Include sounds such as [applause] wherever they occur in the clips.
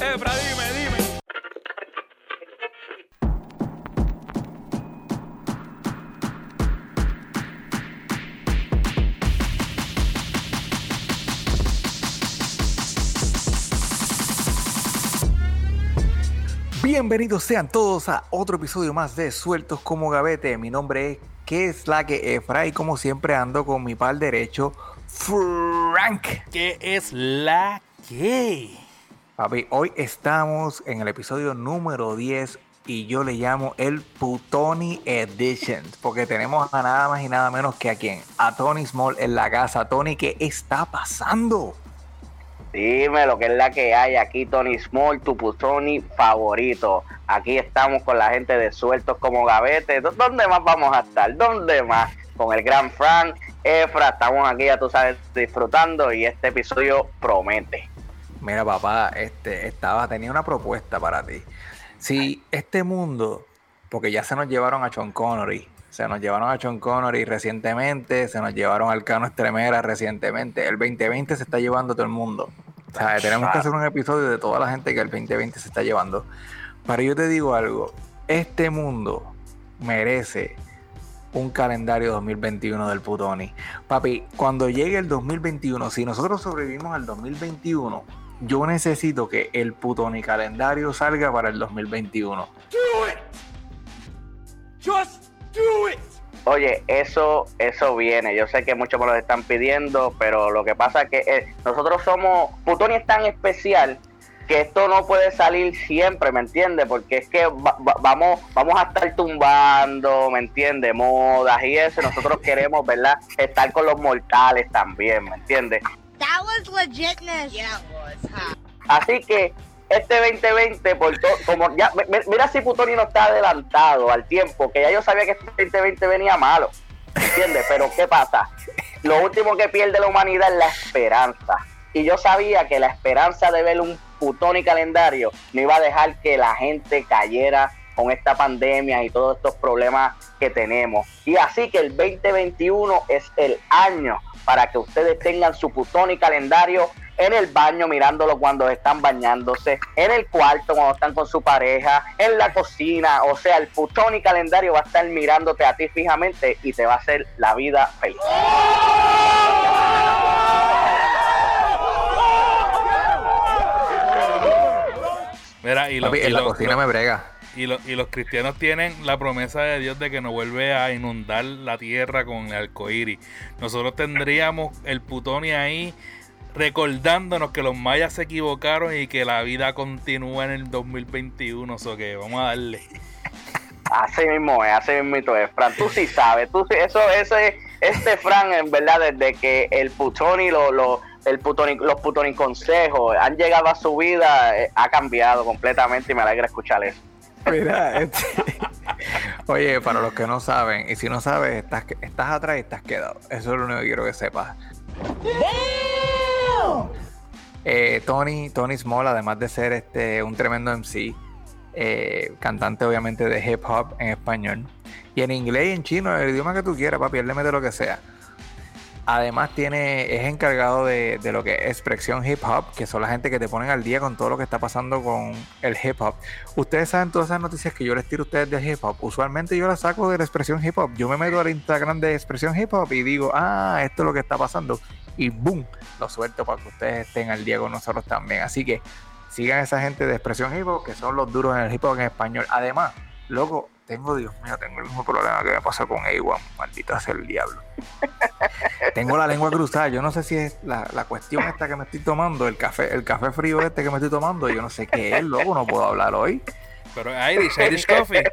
Efra, dime, dime. Bienvenidos sean todos a otro episodio más de Sueltos como Gavete. Mi nombre es que es la que Efra y como siempre ando con mi par derecho, Frank. ¿Qué es la que? Papi, hoy estamos en el episodio número 10 y yo le llamo el Putoni Edition porque tenemos a nada más y nada menos que a quien, a Tony Small en la casa. Tony, ¿qué está pasando? Dime lo que es la que hay aquí, Tony Small, tu Putoni favorito. Aquí estamos con la gente de Sueltos como Gavete. ¿Dó- ¿Dónde más vamos a estar? ¿Dónde más? Con el gran Frank, Efra, estamos aquí, ya tú sabes, disfrutando y este episodio promete. Mira, papá, este, estaba, tenía una propuesta para ti. Si este mundo, porque ya se nos llevaron a Sean Connery, se nos llevaron a Sean Connery recientemente, se nos llevaron al Cano Estremera recientemente, el 2020 se está llevando a todo el mundo. O sea, tenemos que hacer un episodio de toda la gente que el 2020 se está llevando. Pero yo te digo algo, este mundo merece un calendario 2021 del Putoni. Papi, cuando llegue el 2021, si nosotros sobrevivimos al 2021, yo necesito que el Putoni calendario salga para el 2021. Do it. Just do it. Oye, eso, eso viene. Yo sé que muchos me lo están pidiendo, pero lo que pasa es que eh, nosotros somos. Putoni es tan especial que esto no puede salir siempre, ¿me entiendes? Porque es que va- va- vamos, vamos a estar tumbando, ¿me entiendes? Modas y eso. y Nosotros queremos, ¿verdad? Estar con los mortales también, ¿me entiendes? That was legitness. Yeah, it was, huh? Así que este 2020, por to- como ya, mi- mi- mira si Putoni no está adelantado al tiempo, que ya yo sabía que este 2020 venía malo, ¿entiendes? Pero ¿qué pasa? Lo último que pierde la humanidad es la esperanza. Y yo sabía que la esperanza de ver un Putoni calendario no iba a dejar que la gente cayera con esta pandemia y todos estos problemas que tenemos. Y así que el 2021 es el año para que ustedes tengan su Putoni calendario en el baño mirándolo cuando están bañándose, en el cuarto cuando están con su pareja, en la cocina, o sea, el Putoni calendario va a estar mirándote a ti fijamente y te va a hacer la vida feliz. Mira, y, Papi, y en la cocina me brega. Y los- y los cristianos tienen la promesa de Dios de que nos vuelve a inundar la tierra con el arcoíris. Nosotros tendríamos el putoni ahí recordándonos que los mayas se equivocaron y que la vida continúa en el 2021. O que vamos a darle. Así mismo es, así mismo es, Fran. Tú sí sabes, tú sí, eso, ese, este Fran, en verdad, desde que el Putoni, lo, lo, el Putoni, los Putoni consejos han llegado a su vida, eh, ha cambiado completamente y me alegra escuchar eso. Mira, este- Oye, para los que no saben, y si no sabes, estás, estás atrás y estás quedado. Eso es lo único que quiero que sepas. Eh, Tony, Tony Small, además de ser este un tremendo MC, eh, cantante obviamente de hip hop en español, y en inglés y en chino, el idioma que tú quieras, papi, él le mete lo que sea. Además tiene, es encargado de, de lo que es expresión hip hop, que son la gente que te ponen al día con todo lo que está pasando con el hip hop. Ustedes saben todas esas noticias que yo les tiro a ustedes de hip hop. Usualmente yo las saco de la expresión hip hop. Yo me meto al Instagram de expresión hip hop y digo, ah, esto es lo que está pasando. Y boom, lo suelto para que ustedes estén al día con nosotros también. Así que sigan a esa gente de expresión hip hop, que son los duros en el hip hop en español. Además, loco, tengo, Dios mío, tengo el mismo problema que me pasó con A1. Maldito sea el diablo. [laughs] tengo la lengua cruzada. Yo no sé si es la, la cuestión esta que me estoy tomando, el café, el café frío este que me estoy tomando. Yo no sé qué es, loco, no puedo hablar hoy. Pero Irish, Irish Coffee.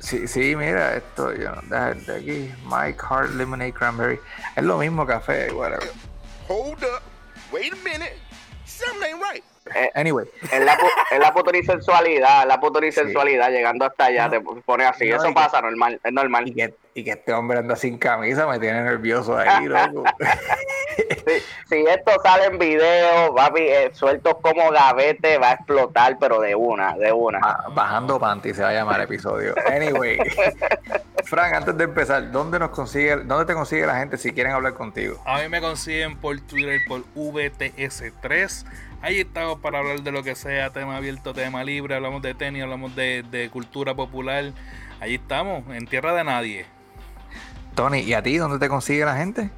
Sí, sí, mira, esto, yo no, de aquí, Mike Hard Lemonade Cranberry. Es lo mismo café, whatever. Hold up. Wait a minute. Something ain't right. Anyway, Es la, es la putorisensualidad, la putorisensualidad, llegando hasta allá te pone así. No, Eso que- pasa normal, es normal. y que, y que este hombre anda sin camisa me tiene nervioso ahí, [laughs] loco. Si, si esto sale en video, papi, eh, sueltos como gavete, va a explotar, pero de una, de una. Ba- Bajando panty se va a llamar el episodio. Anyway, [laughs] Frank, antes de empezar, ¿dónde nos consigue, dónde te consigue la gente si quieren hablar contigo? A mí me consiguen por Twitter por VTS3. Ahí estamos para hablar de lo que sea, tema abierto, tema libre, hablamos de tenis, hablamos de, de cultura popular. Ahí estamos, en tierra de nadie. Tony, ¿y a ti dónde te consigue la gente?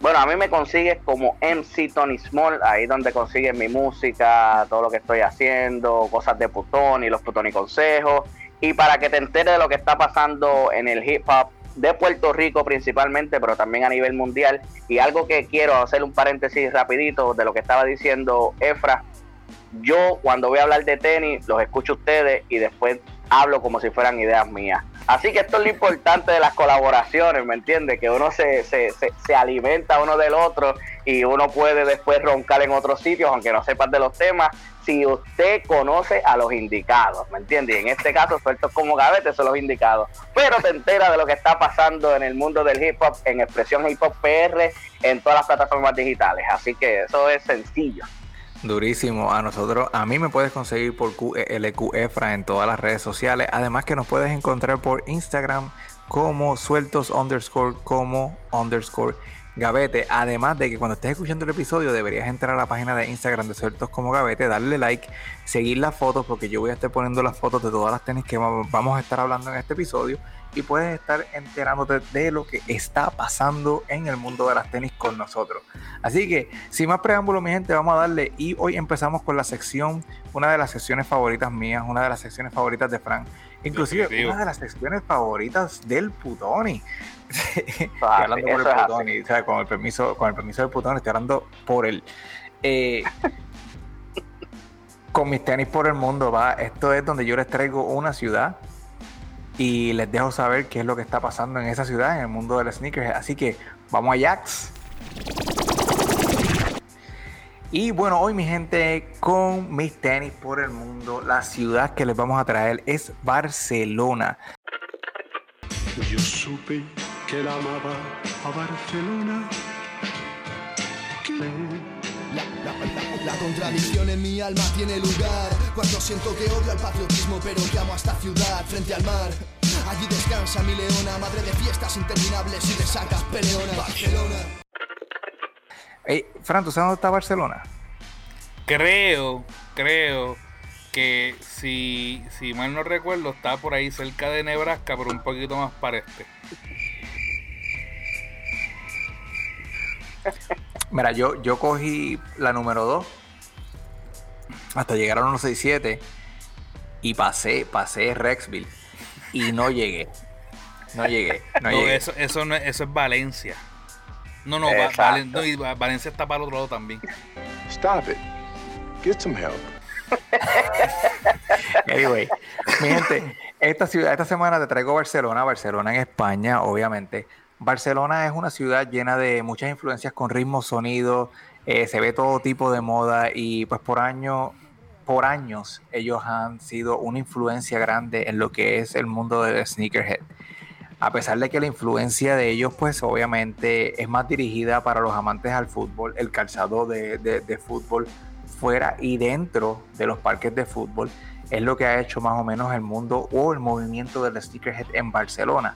Bueno, a mí me consigues como MC Tony Small, ahí donde consigues mi música, todo lo que estoy haciendo, cosas de Putón y los Putón y consejos. Y para que te enteres de lo que está pasando en el hip hop de Puerto Rico principalmente, pero también a nivel mundial. Y algo que quiero hacer un paréntesis rapidito de lo que estaba diciendo Efra. Yo cuando voy a hablar de tenis los escucho ustedes y después hablo como si fueran ideas mías. Así que esto es lo importante de las colaboraciones, ¿me entiendes? Que uno se, se, se, se alimenta uno del otro y uno puede después roncar en otros sitios, aunque no sepas de los temas, si usted conoce a los indicados, ¿me entiendes? Y en este caso, sueltos como gavete son los indicados. Pero te enteras de lo que está pasando en el mundo del hip hop, en Expresión Hip Hop PR, en todas las plataformas digitales. Así que eso es sencillo. Durísimo. A nosotros, a mí me puedes conseguir por QLQEFRA en todas las redes sociales. Además que nos puedes encontrar por Instagram como sueltos underscore como underscore Gavete. Además de que cuando estés escuchando el episodio deberías entrar a la página de Instagram de Sueltos como Gavete, darle like, seguir las fotos porque yo voy a estar poniendo las fotos de todas las tenis que vamos a estar hablando en este episodio y puedes estar enterándote de lo que está pasando en el mundo de las tenis con nosotros. Así que, sin más preámbulo, mi gente, vamos a darle y hoy empezamos con la sección, una de las secciones favoritas mías, una de las secciones favoritas de Frank, inclusive Definitivo. una de las secciones favoritas del Putoni. [laughs] estoy hablando por el o sea, con el permiso, con el permiso del Putoni, estoy hablando por él. Eh, [laughs] con mis tenis por el mundo, va. Esto es donde yo les traigo una ciudad y les dejo saber qué es lo que está pasando en esa ciudad, en el mundo del sneaker. Así que vamos a Jax. Y bueno, hoy mi gente, con mis tenis por el mundo, la ciudad que les vamos a traer es Barcelona. Yo supe que la amaba a Barcelona. Que La contradicción en mi alma tiene lugar Cuando siento que odio al patriotismo pero que amo a esta ciudad frente al mar Allí descansa mi leona, madre de fiestas interminables y de sacas peleonas Barcelona Ey, Fran, ¿tú sabes dónde está Barcelona? Creo, creo que si, si mal no recuerdo, está por ahí cerca de Nebraska, pero un poquito más para este. Mira, yo, yo cogí la número 2 hasta llegar a los 167 y pasé, pasé Rexville y no llegué. No llegué, no, No, llegué. eso, eso, no, eso es Valencia. No, no. Valen- y Va- Valencia está para el otro lado también. Stop it. Get some help. [laughs] Anyway, mi gente, esta ciudad, esta semana te traigo Barcelona, Barcelona en España, obviamente. Barcelona es una ciudad llena de muchas influencias con ritmos, sonidos, eh, se ve todo tipo de moda y pues por año, por años ellos han sido una influencia grande en lo que es el mundo del sneakerhead. A pesar de que la influencia de ellos, pues obviamente es más dirigida para los amantes al fútbol, el calzado de- de fútbol fuera y dentro de los parques de fútbol, es lo que ha hecho más o menos el mundo o el movimiento del sneakerhead en Barcelona.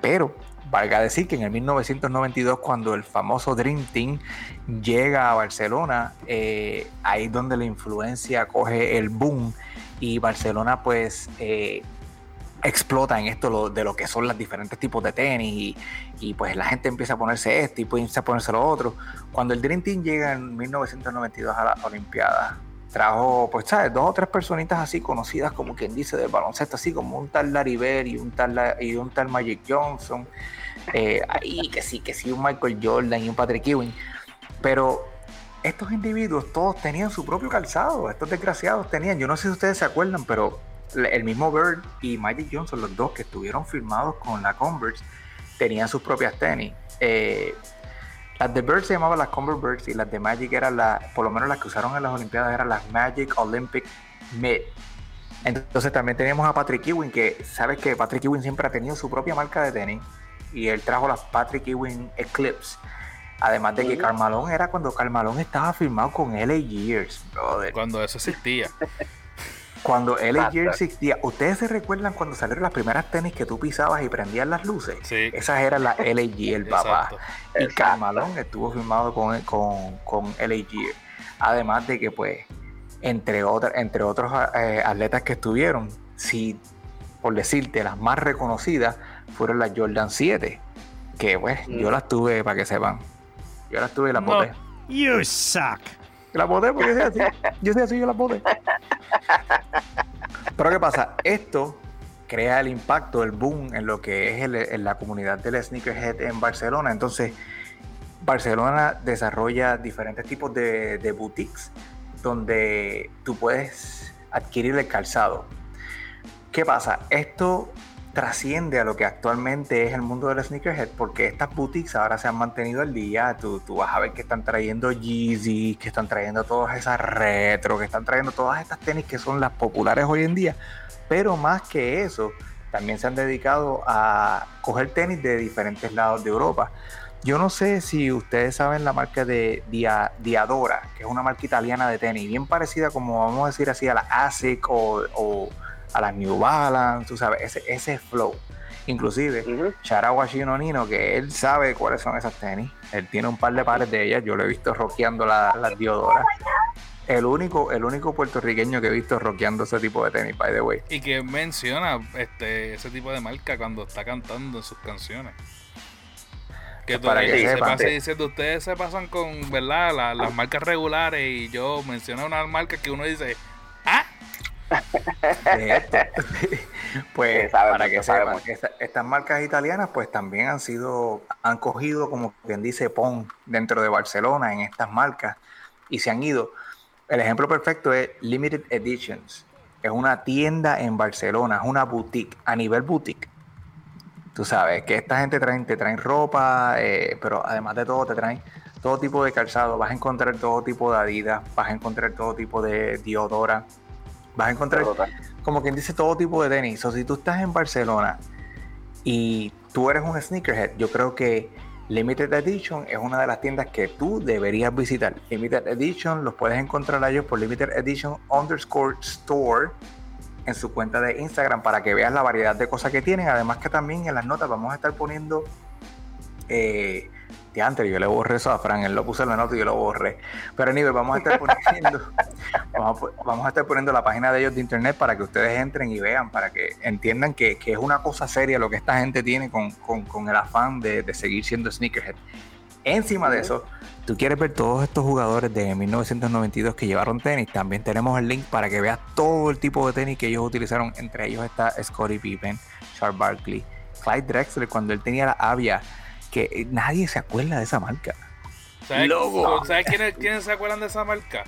Pero valga decir que en el 1992, cuando el famoso Dream Team llega a Barcelona, eh, ahí es donde la influencia coge el boom y Barcelona pues eh, explota en esto lo- de lo que son los diferentes tipos de tenis y, pues la gente empieza a ponerse esto y empieza a ponerse lo otro. Cuando el Dream Team llega en 1992 a la Olimpiada, trajo, pues, ¿sabes? Dos o tres personitas así conocidas, como quien dice, del baloncesto, así como un tal Larry Bird y un tal, La- y un tal Magic Johnson, eh, ahí que sí, que sí, un Michael Jordan y un Patrick Ewing. Pero estos individuos todos tenían su propio calzado, estos desgraciados tenían, yo no sé si ustedes se acuerdan, pero el mismo Bird y Magic Johnson, los dos que estuvieron firmados con la Converse, tenían sus propias tenis. Eh, las de Bird se llamaban las Converse Birds y las de Magic eran las, por lo menos las que usaron en las Olimpiadas eran las Magic Olympic Mid. Entonces también teníamos a Patrick Ewing, que sabes que Patrick Ewing siempre ha tenido su propia marca de tenis y él trajo las Patrick Ewing Eclipse. Además de que Carmalón era cuando Carmalón estaba firmado con LA Years, brother. Cuando eso existía. [laughs] Cuando LA Exacto. existía, ¿ustedes se recuerdan cuando salieron las primeras tenis que tú pisabas y prendías las luces? Sí. Esas eran las LA el [laughs] papá. Exacto. Y Exacto. Carmalón estuvo firmado con, con, con LA Gear. Además de que, pues, entre, otras entre otros eh, atletas que estuvieron, si, por decirte, las más reconocidas fueron las Jordan 7. Que, pues, Mm. yo las tuve, para que sepan. Yo las tuve y las No. boté. You suck. Las boté porque yo soy así. Yo soy así, yo las boté. Pero ¿qué pasa? Esto crea el impacto, el boom en lo que es en la comunidad del sneakerhead en Barcelona. Entonces, Barcelona desarrolla diferentes tipos de, de boutiques donde tú puedes adquirir el calzado. ¿Qué pasa? Esto trasciende a lo que actualmente es el mundo del sneakerhead porque estas boutiques ahora se han mantenido al día. Tú, tú vas a ver que están trayendo Yeezy, que están trayendo todas esas retro, que están trayendo todas estas tenis que son las populares hoy en día. Pero más que eso, también se han dedicado a coger tenis de diferentes lados de Europa. Yo no sé si ustedes saben la marca de Dia- Diadora, que es una marca italiana de tenis, bien parecida como vamos a decir así a la ASIC o a la New Balance, tú sabes, ese, ese flow. Inclusive. Sharawa Shino Nino, que él sabe cuáles son esas tenis. Él tiene un par de pares de ellas. Yo lo he visto rockeando la- las Diodoras. El único, el único puertorriqueño que he visto rockeando ese tipo de tenis, by the way. Y que menciona este ese tipo de marca cuando está cantando en sus canciones. Que Para que se sepan. pasa diciendo, ustedes se pasan con, ¿verdad? La- las marcas regulares y yo menciono una marca que uno dice, de esto. [laughs] pues sabe para mucho, que sepan, esta- estas marcas italianas pues también han sido, han cogido como quien dice PON dentro de Barcelona en estas marcas y se han ido. El ejemplo perfecto es Limited Editions. Es una tienda en Barcelona, es una boutique, a nivel boutique. Tú sabes que esta gente traen, te traen ropa, eh, pero además de todo te traen todo tipo de calzado. Vas a encontrar todo tipo de Adidas, vas a encontrar todo tipo de Diodora, vas a encontrar como quien dice todo tipo de tenis. O si tú estás en Barcelona y tú eres un sneakerhead, yo creo que Limited Edition es una de las tiendas que tú deberías visitar. Limited Edition los puedes encontrar a ellos por Limited Edition underscore store en su cuenta de Instagram para que veas la variedad de cosas que tienen. Además que también en las notas vamos a estar poniendo eh, antes yo le borré eso a Fran, él lo puso en la nota y yo lo borré. Pero anyway, vamos a estar poniendo, [laughs] vamos, a, po- vamos a estar poniendo la página de ellos de internet para que ustedes entren y vean, para que entiendan que, que es una cosa seria lo que esta gente tiene con, con- con el afán de, de seguir siendo sneakerhead. Encima de eso, tú quieres ver todos estos jugadores de 1992 que llevaron tenis, también tenemos el link para que veas todo el tipo de tenis que ellos utilizaron. Entre ellos está Scottie Pippen, Charles Barkley, Clyde Drexler cuando él tenía la Avia, que eh, nadie se acuerda de esa marca. ¿sabes. ¿sabes quiénes, quiénes se acuerdan de esa marca?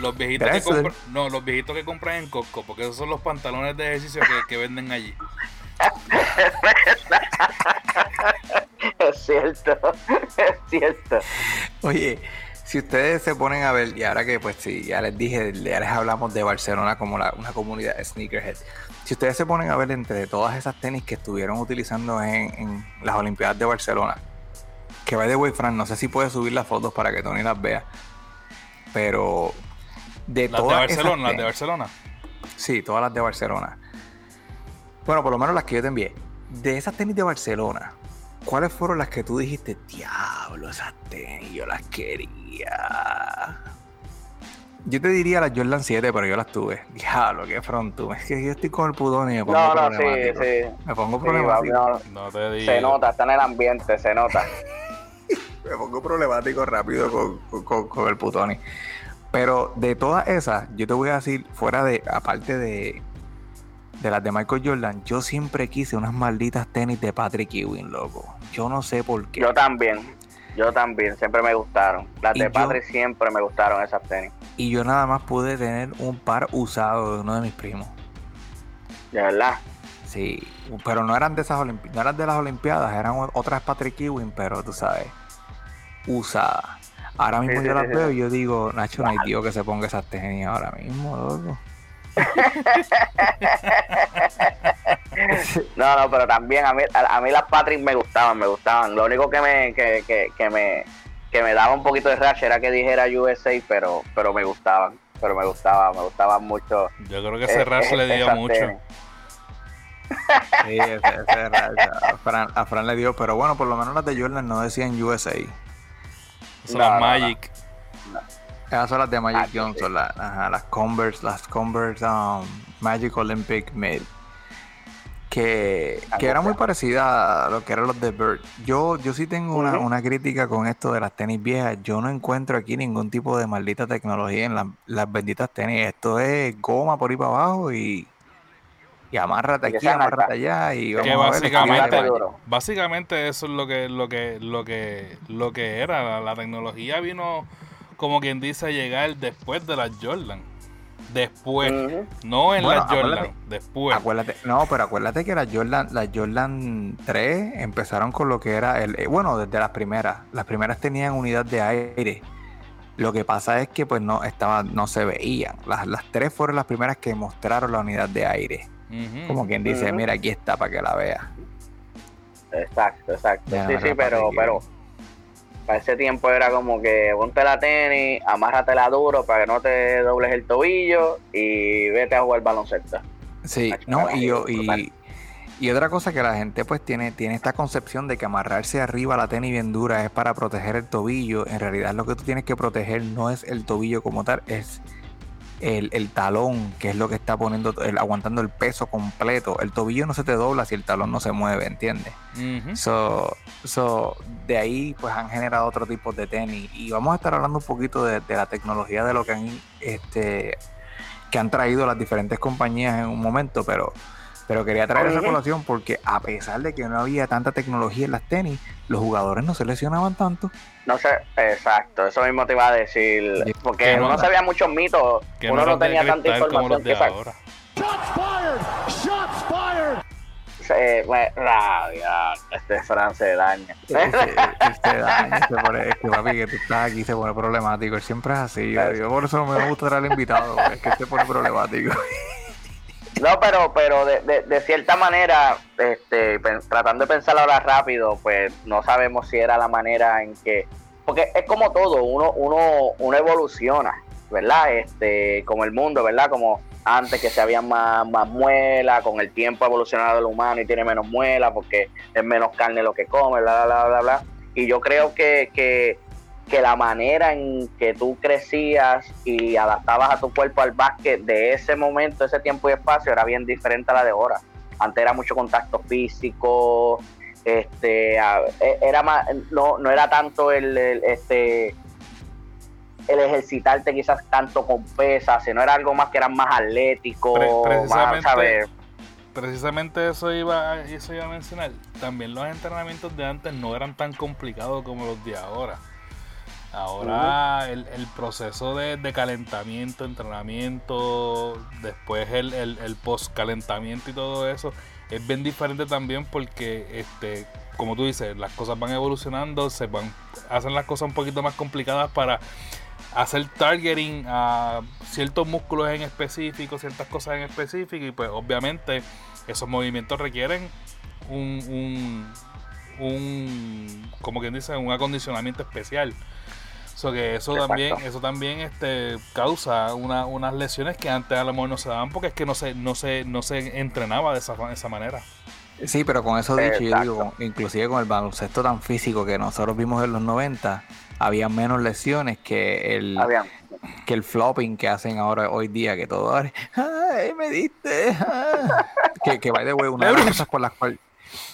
Los viejitos que compran, no, los viejitos que compran en Costco, porque esos son los pantalones de ejercicio que, que venden allí. [laughs] Es cierto, es cierto. Oye, si ustedes se ponen a ver, y ahora que pues sí, ya les dije, ya les hablamos de Barcelona como la- una comunidad de sneakerhead. Si ustedes se ponen a ver entre todas esas tenis que estuvieron utilizando en, en las Olimpiadas de Barcelona, que by the way, Fran, no sé si puedes subir las fotos para que Tony las vea, pero de Las de todas esas Barcelona, las de Barcelona. Sí, todas las de Barcelona. Bueno, por lo menos las que yo te envié. De esas tenis de Barcelona, ¿cuáles fueron las que tú dijiste, diablo, esas tenis, yo las quería? Yo te diría las Jordan 7, pero yo las tuve. Diablo, qué pronto. Es que yo estoy con el pudón y me pongo No, no, sí, problemático. sí. Me pongo Sí, problemático. va, no, No te digo. se nota, está en el ambiente, se nota. [laughs] me pongo problemático rápido con, con- con- con el putoni. Pero de todas esas, yo te voy a decir, fuera de, aparte de, de las de Michael Jordan, yo siempre quise unas malditas tenis de Patrick Ewing, loco. Yo no sé por qué. Yo también, yo también, siempre me gustaron. Las Y de yo- padre siempre me gustaron esas tenis. Y yo nada más pude tener un par usado de uno de mis primos. De verdad. Sí, pero no eran de esas olimpi- no eran de las Olimpiadas, eran otras Patrick Ewing, pero tú sabes, usadas. Ahora mismo Sí, yo sí, las sí, veo y yo digo, Nacho, no hay Dios que se ponga esas tenis ahora mismo, loco. [laughs] No, no, pero también a mí, a, a mí las Patrick me gustaban, me gustaban. Lo único que me, que, que, que me, que me daba un poquito de rash era que dijera USA, pero, pero me gustaban. pero me gustaba, me gustaba mucho. Yo creo que eh, ese eh, le dio mucho. tenis. Sí, ese- ese a, Fran, a Fran le dio, pero bueno, por lo menos las de Jordan no decían USA. Son No, las no, no. Magic. Esas son las de Magic Ah, Johnson, sí. la- ajá, las Converse, las Converse um, Magic Olympic Mid. Que, que era muy parecida a lo que eran los de Bird. Yo, yo sí tengo una, una crítica con esto de las tenis viejas. Yo no encuentro aquí ningún tipo de maldita tecnología en las, las benditas tenis. Esto es goma por ahí para abajo y, y amárrate Y aquí, amárrate allá y Que vamos a ver, básicamente, básicamente eso es lo que, lo que, lo que, lo que era. La, la tecnología vino, como quien dice, llegar después de las Jordan. Después, no en Bueno, las Jordan, acuérdate- después. Acuérdate, no, pero acuérdate que las Jordan, las Jordan 3 empezaron con lo que era el, eh, bueno, desde las primeras. Las primeras tenían unidad de aire. Lo que pasa es que pues no estaba, no se veían. Las, las tres fueron las primeras que mostraron la unidad de aire. Como quien dice, mira, aquí está para que la veas. Exacto, exacto. Ya, sí, no sí, pero, que- pero para ese tiempo era como que ponte la tenis, amárratela duro para que no te dobles el tobillo y vete a jugar baloncesto. Sí, no, y, yo- y, y otra cosa que la gente pues tiene, tiene esta concepción de que amarrarse arriba la tenis bien dura es para proteger el tobillo. En realidad lo que tú tienes que proteger no es el tobillo como tal, es el, el talón, que es lo que está poniendo, el- aguantando el peso completo. El tobillo no se te dobla si el talón no se mueve, ¿entiendes? So, so, de ahí pues han generado otro tipo de tenis y vamos a estar hablando un poquito de, de la tecnología de lo que han este que han traído las diferentes compañías en un momento, pero pero quería traer esa colación porque a pesar de que no había tanta tecnología en las tenis, los jugadores no se lesionaban tanto. No sé, exacto, eso mismo te iba a decir, porque Que no no- sabía muchos mitos, Que uno no tenía tanta cristal como los información de que sa- ahora. eh, bueno, rabia, este Fran se daña. Y se daña, se pone- es que papi, que tú estás aquí se pone problemático. Él siempre es así. Yo, yo por eso no me gusta traer al invitado, es que se pone problemático. [laughs] No, pero, pero de, de, cierta manera, este, tratando de pensar ahora rápido, pues no sabemos si era la manera en que, porque es como todo, uno, uno, uno evoluciona, ¿verdad? Este, como el mundo, ¿verdad? Como antes que se había más, más muela, con el tiempo ha evolucionado el humano y tiene menos muela porque es menos carne lo que come, bla, bla, bla, bla, bla. Y yo creo que, que, que la manera en que tú crecías y adaptabas a tu cuerpo al básquet de ese momento, ese tiempo y espacio era bien diferente a la de ahora. Antes era mucho contacto físico, este, e- era más, no, no era tanto el, el, este el ejercitarte quizás tanto con pesas, sino era algo más que era más atlético, Pre- más, ¿sabes? Precisamente eso iba, eso iba a mencionar. También los entrenamientos de antes no eran tan complicados como los de ahora. Ahora el, el proceso de, de calentamiento, entrenamiento, después el, el, el post-calentamiento y todo eso es bien diferente también porque, este, como tú dices, las cosas van evolucionando, se van, hacen las cosas un poquito más complicadas para hacer targeting a ciertos músculos en específico, ciertas cosas en específico y pues obviamente esos movimientos requieren un, un, un como quien dice, un acondicionamiento especial. So que eso Exacto. también, eso también este, causa una- unas lesiones que antes a lo mejor no se daban porque es que no se, no se, no se entrenaba de esa, esa manera. Sí, pero con eso dicho, yo digo, inclusive con el baloncesto tan físico que nosotros vimos en los 90, había menos lesiones que el, Habían- que el flopping que hacen ahora hoy día, que todo ahora, ¡ay, me diste! ah". Que, que by the way, una de las cosas por las cuales,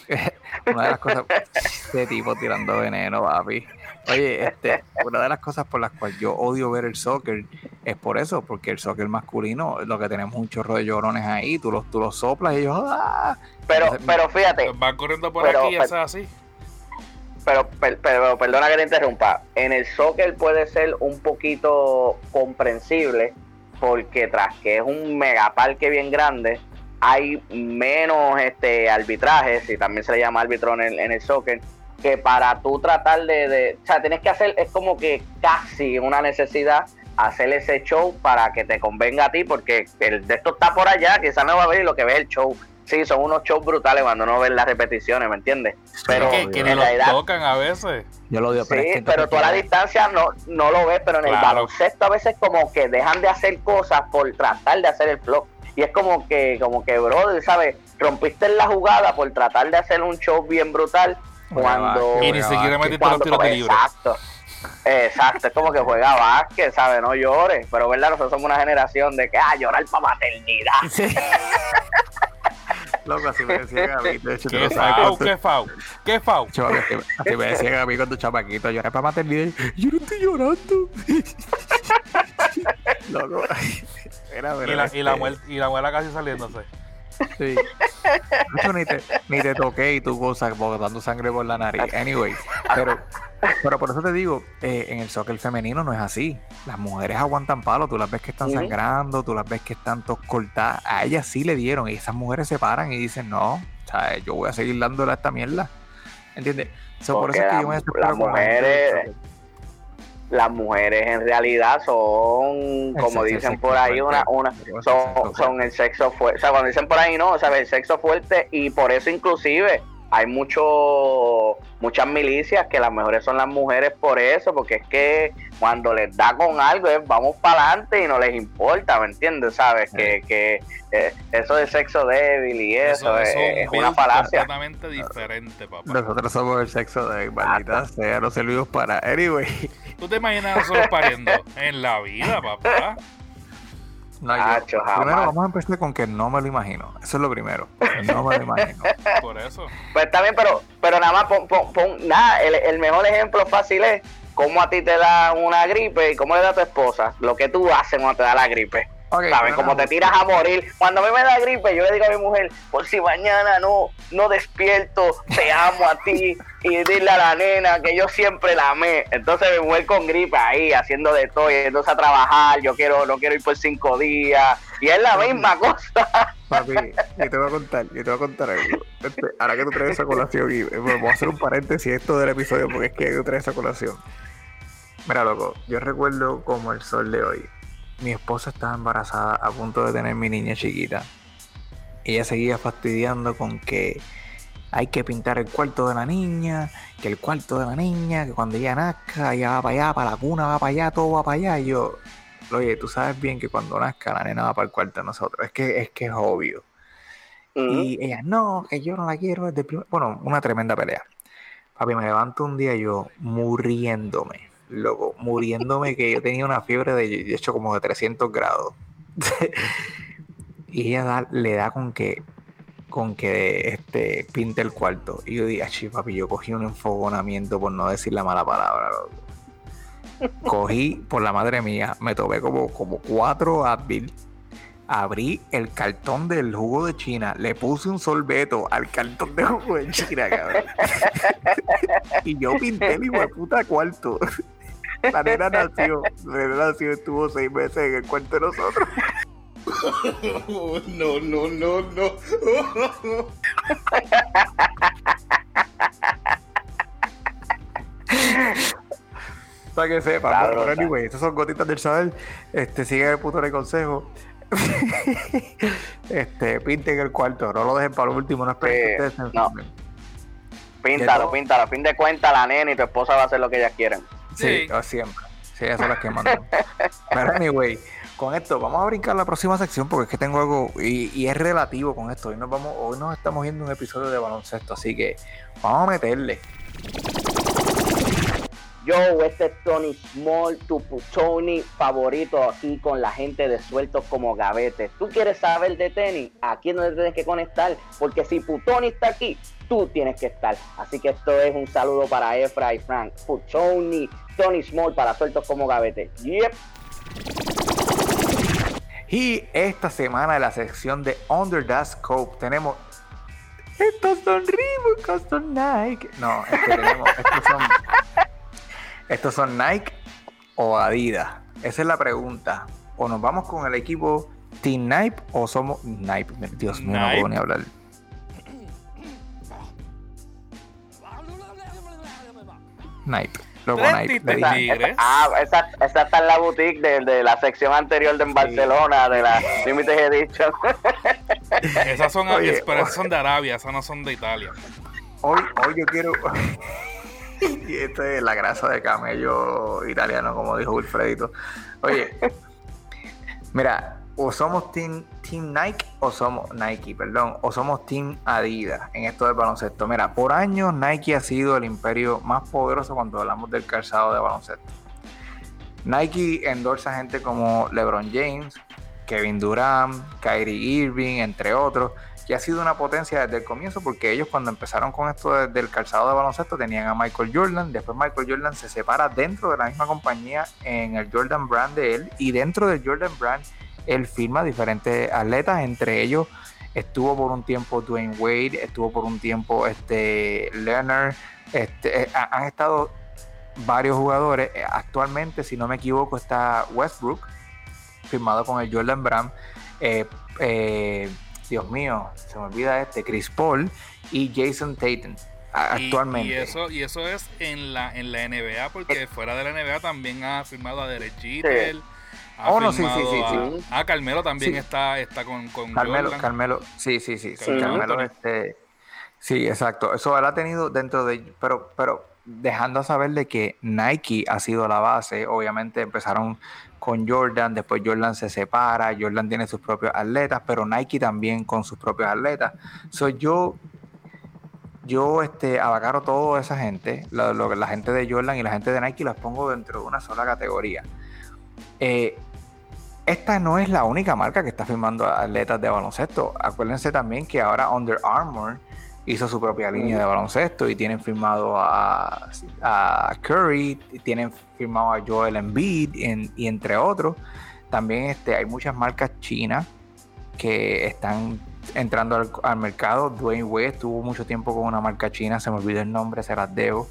[laughs] una de las cosas, este tipo tirando veneno, papi. Oye, este, una de las cosas por las cuales yo odio ver el soccer es por eso, porque el soccer masculino, lo que tenemos un chorro de llorones ahí, tú los, tú los soplas y ellos, ¡ah! Pero, Entonces, pero fíjate, Van corriendo por Pero- aquí y eso es así. pero, per- pero perdona que te interrumpa. En el soccer puede ser un poquito comprensible porque tras que es un megaparque bien grande, hay menos este arbitrajes, y también se le llama árbitro en el, en el soccer, que para tú tratar de, de- O sea, tienes que hacer, es como que casi una necesidad hacer ese show para que te convenga a ti, porque el de esto está por allá, quizás no va a ver y lo que ve es el show. Sí, son unos shows brutales cuando uno ve las repeticiones, ¿me entiendes? Pero que, que realidad, tocan a veces. Yo lo digo, pero es que sí, pero tú a la distancia no, no lo ves, pero en el Claro. baloncesto a veces como que dejan de hacer cosas por tratar de hacer el flow. Y es como que, como que, brother, ¿sabes? Rompiste la jugada por tratar de hacer un show bien brutal cuando... Y ni siquiera metiste los tiros de libre. Exacto. Exacto, es como que juega básquet, ¿sabes? No llores. Pero, ¿verdad? Nosotros somos una generación de que, ah, llorar para maternidad. Sí. [laughs] Loco, así me decía Gaby. De hecho, tú ¿Qué no sabes fau? ¿Qué fau? ¿Qué fau? Así, me decía Gaby cuando chamaquito. Lloré para maternidad. Yo no estoy llorando. [laughs] Loco. Era, Y la, y la, y la abuela casi saliéndose. Sí. Ni te, ni te toqué y tú gozas botando sangre por la nariz. Anyway, pero, pero por eso te digo, eh, en el soccer femenino no es así. Las mujeres aguantan palo, tú las ves que están sangrando, tú las ves que están tos cortadas. A ellas sí le dieron y esas mujeres se paran y dicen, no, o sea, yo voy a seguir dándole a esta mierda. ¿Entiendes? So, por eso es que yo me las mujeres-. Las mujeres en realidad son, como dicen por ahí, una, fuerte. una, son, son el sexo fuerte. O sea, cuando dicen por ahí no, ¿sabes? El sexo fuerte y por eso inclusive hay mucho, muchas milicias que las mejores son las mujeres por eso, porque es que cuando les da con algo es vamos para adelante y no les importa, ¿me entiendes? ¿Sabes? Que, que eh, eso de sexo débil y eso, es, es un una falacia. completamente diferente, papá. Nosotros somos el sexo de maldita sea, no servimos para. Anyway. ¿Tú te imaginas nosotros pariendo en la vida, papá? No, yo- Hacho, jamás. primero vamos a empezar con que no me lo imagino. Eso es lo primero. No me lo imagino. [laughs] Por eso. Pues está bien, pero, pero nada más pon, pon- pon- nada, el, el mejor ejemplo fácil es cómo a ti te da una gripe y cómo le da a tu esposa, lo que tú haces cuando te da la gripe. ¿Sabes? Como te tiras a morir. Cuando a mí me da gripe, yo le digo a mi mujer, por si mañana no, no despierto, te amo a ti. [laughs] Y dile a la nena que yo siempre la amé. Entonces mi mujer con gripe ahí, haciendo de todo, y entonces a trabajar, yo quiero, no quiero ir por cinco días. Y es la misma cosa. Papi, yo te voy a contar, yo te voy a contar algo. Este, ahora que tú traes esa colación, y eh, voy a hacer un paréntesis esto del episodio porque es que tú traes esa colación. Mira, loco, yo recuerdo como el sol de hoy. Mi esposa estaba embarazada a punto de tener mi niña chiquita. Ella seguía fastidiando con que hay que pintar el cuarto de la niña, que el cuarto de la niña, que cuando ella nazca, ella va para allá, para la cuna va para allá, todo va para allá. Y yo, oye, tú sabes bien que cuando nazca la nena va para el cuarto de nosotros. Es que es, que es obvio. Y ella, no, que yo no la quiero desde el primer... Bueno, una tremenda pelea. Papi, me levanto un día yo muriéndome, loco, muriéndome que yo tenía una fiebre de, hecho, como de 300 grados. [laughs] y ella da- le da con que con que este pinte el cuarto. Y yo dije, "Achi, papi, yo cogí un enfogonamiento por no decir la mala palabra. Cogí, por la madre mía, me tomé como, como cuatro Advil. Abrí el cartón del jugo de China, le puse un sorbeto al cartón de jugo de China, cabrón. [laughs] y yo pinté mi puta cuarto. [laughs] La nena nació, la nena nació, estuvo seis meses en el cuarto de nosotros. [laughs] no, no, no, no. [laughs] Para que sepa, Claro, pero, pero está. anyway, estas son gotitas del saber. Este, sigue el puto de consejo. este, pinten el cuarto, no lo dejen para lo último, no esperen que ustedes se no. Píntalo, píntalo. A fin de cuentas, la nena y tu esposa va a hacer lo que ellas quieren. Sí, Sí. o siempre. Sí, esas son las que mandan. [laughs] Pero anyway, con esto vamos a brincar la próxima sección porque es que tengo algo y, y es relativo con esto. Hoy nos vamos, hoy nos estamos viendo un episodio de baloncesto, así que vamos a meterle. Yo, este es Tony Small, tu Tony favorito aquí con la gente de Sueltos como Gavete. ¿Tú quieres saber de tenis? Aquí es donde tienes que conectar, porque si Putoni está aquí, tú tienes que estar. Así que esto es un saludo para Efra y Frank. Putoni, Tony Small para Sueltos como Gavete. Yep. Y esta semana en la sección de Under the Scope tenemos. Estos son Reebok, estos son Nike. No, es que tenemos. Estos son, estos son Nike o Adidas. Esa es la pregunta. O nos vamos con el equipo Team Nike o somos. Nike, Dios mío, no puedo ni hablar. Nike. Loco, Nike. 33 le Esa- Tigres. ah, esa, esa está en la boutique de, de la sección anterior de en Barcelona, de la Limited Edition. Esas son, Oye, pero esas son de Arabia, esas no son de Italia. Hoy, hoy yo quiero. [laughs] y esto es la grasa de camello italiano, como dijo Wilfredito. Oye, [laughs] mira, o somos team, team Nike o somos Nike, perdón, o somos Team Adidas en esto del baloncesto. Mira, por años Nike ha sido el imperio más poderoso cuando hablamos del calzado de baloncesto. Nike endorsa gente como LeBron James, Kevin Durant, Kyrie Irving, entre otros, que ha sido una potencia desde el comienzo porque ellos cuando empezaron con esto de- del calzado de baloncesto tenían a Michael Jordan, después Michael Jordan se separa dentro de la misma compañía en el Jordan Brand de él y dentro del Jordan Brand él firma diferentes atletas, entre ellos estuvo por un tiempo Dwayne Wade, estuvo por un tiempo este Leonard, este, eh, ha- han estado varios jugadores. Eh, Actualmente, si no me equivoco, está Westbrook, firmado con el Jordan Brand. Eh, Dios mío, se me olvida este, Chris Paul y Jason Tatum. a- Y- Actualmente. Y, eso, y eso es en la, en la NBA, porque fuera de la NBA también ha firmado a Derek Jeter. Ha Oh, no, sí, sí, sí, a- Ah, Carmelo también Sí. está, está con, con Carmelo, Jordan. Carmelo, sí, sí, sí, Carmelo Carmelo, este, sí, exacto. Eso él ha tenido dentro de, pero, pero dejando saber de que Nike ha sido la base. Obviamente empezaron con Jordan, después Jordan se separa, Jordan tiene sus propios atletas, pero Nike también con sus propios atletas. Soy yo, yo, este, toda esa gente, lo- la gente de Jordan y la gente de Nike, las pongo dentro de una sola categoría. Eh, esta no es la única marca que está firmando atletas de baloncesto. Acuérdense también que ahora Under Armour hizo su propia línea de baloncesto y tienen firmado a, a Curry, tienen firmado a Joel Embiid en- y entre otros. También este, hay muchas marcas chinas que están entrando al, al mercado. Dwayne Wade estuvo mucho tiempo con una marca china, se me olvidó el nombre, se las debo.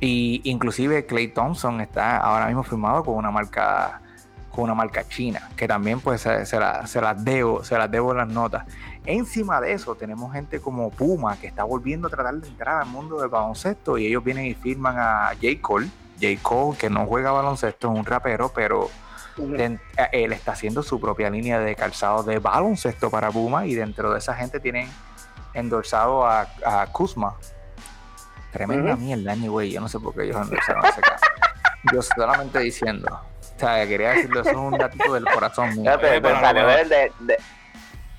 Y inclusive Clay Thompson está ahora mismo firmado con una marca con una marca china, que también pues se, se la- se las debo, se las debo las notas. Encima de eso tenemos gente como Puma que está volviendo a tratar de entrar al mundo del baloncesto y ellos vienen y firman a J. Cole. J. Cole que no juega baloncesto, es un rapero, pero eh, él está haciendo su propia línea de calzado de baloncesto para Puma y dentro de esa gente tienen endorsado a, a Kuzma. Tremenda Ujú. mierda, anyway. Yo no sé por qué ellos endorsaron a ese cara. Yo solamente diciendo. O sea, quería decirlo, eso es un datito del corazón mío. Pero de- de-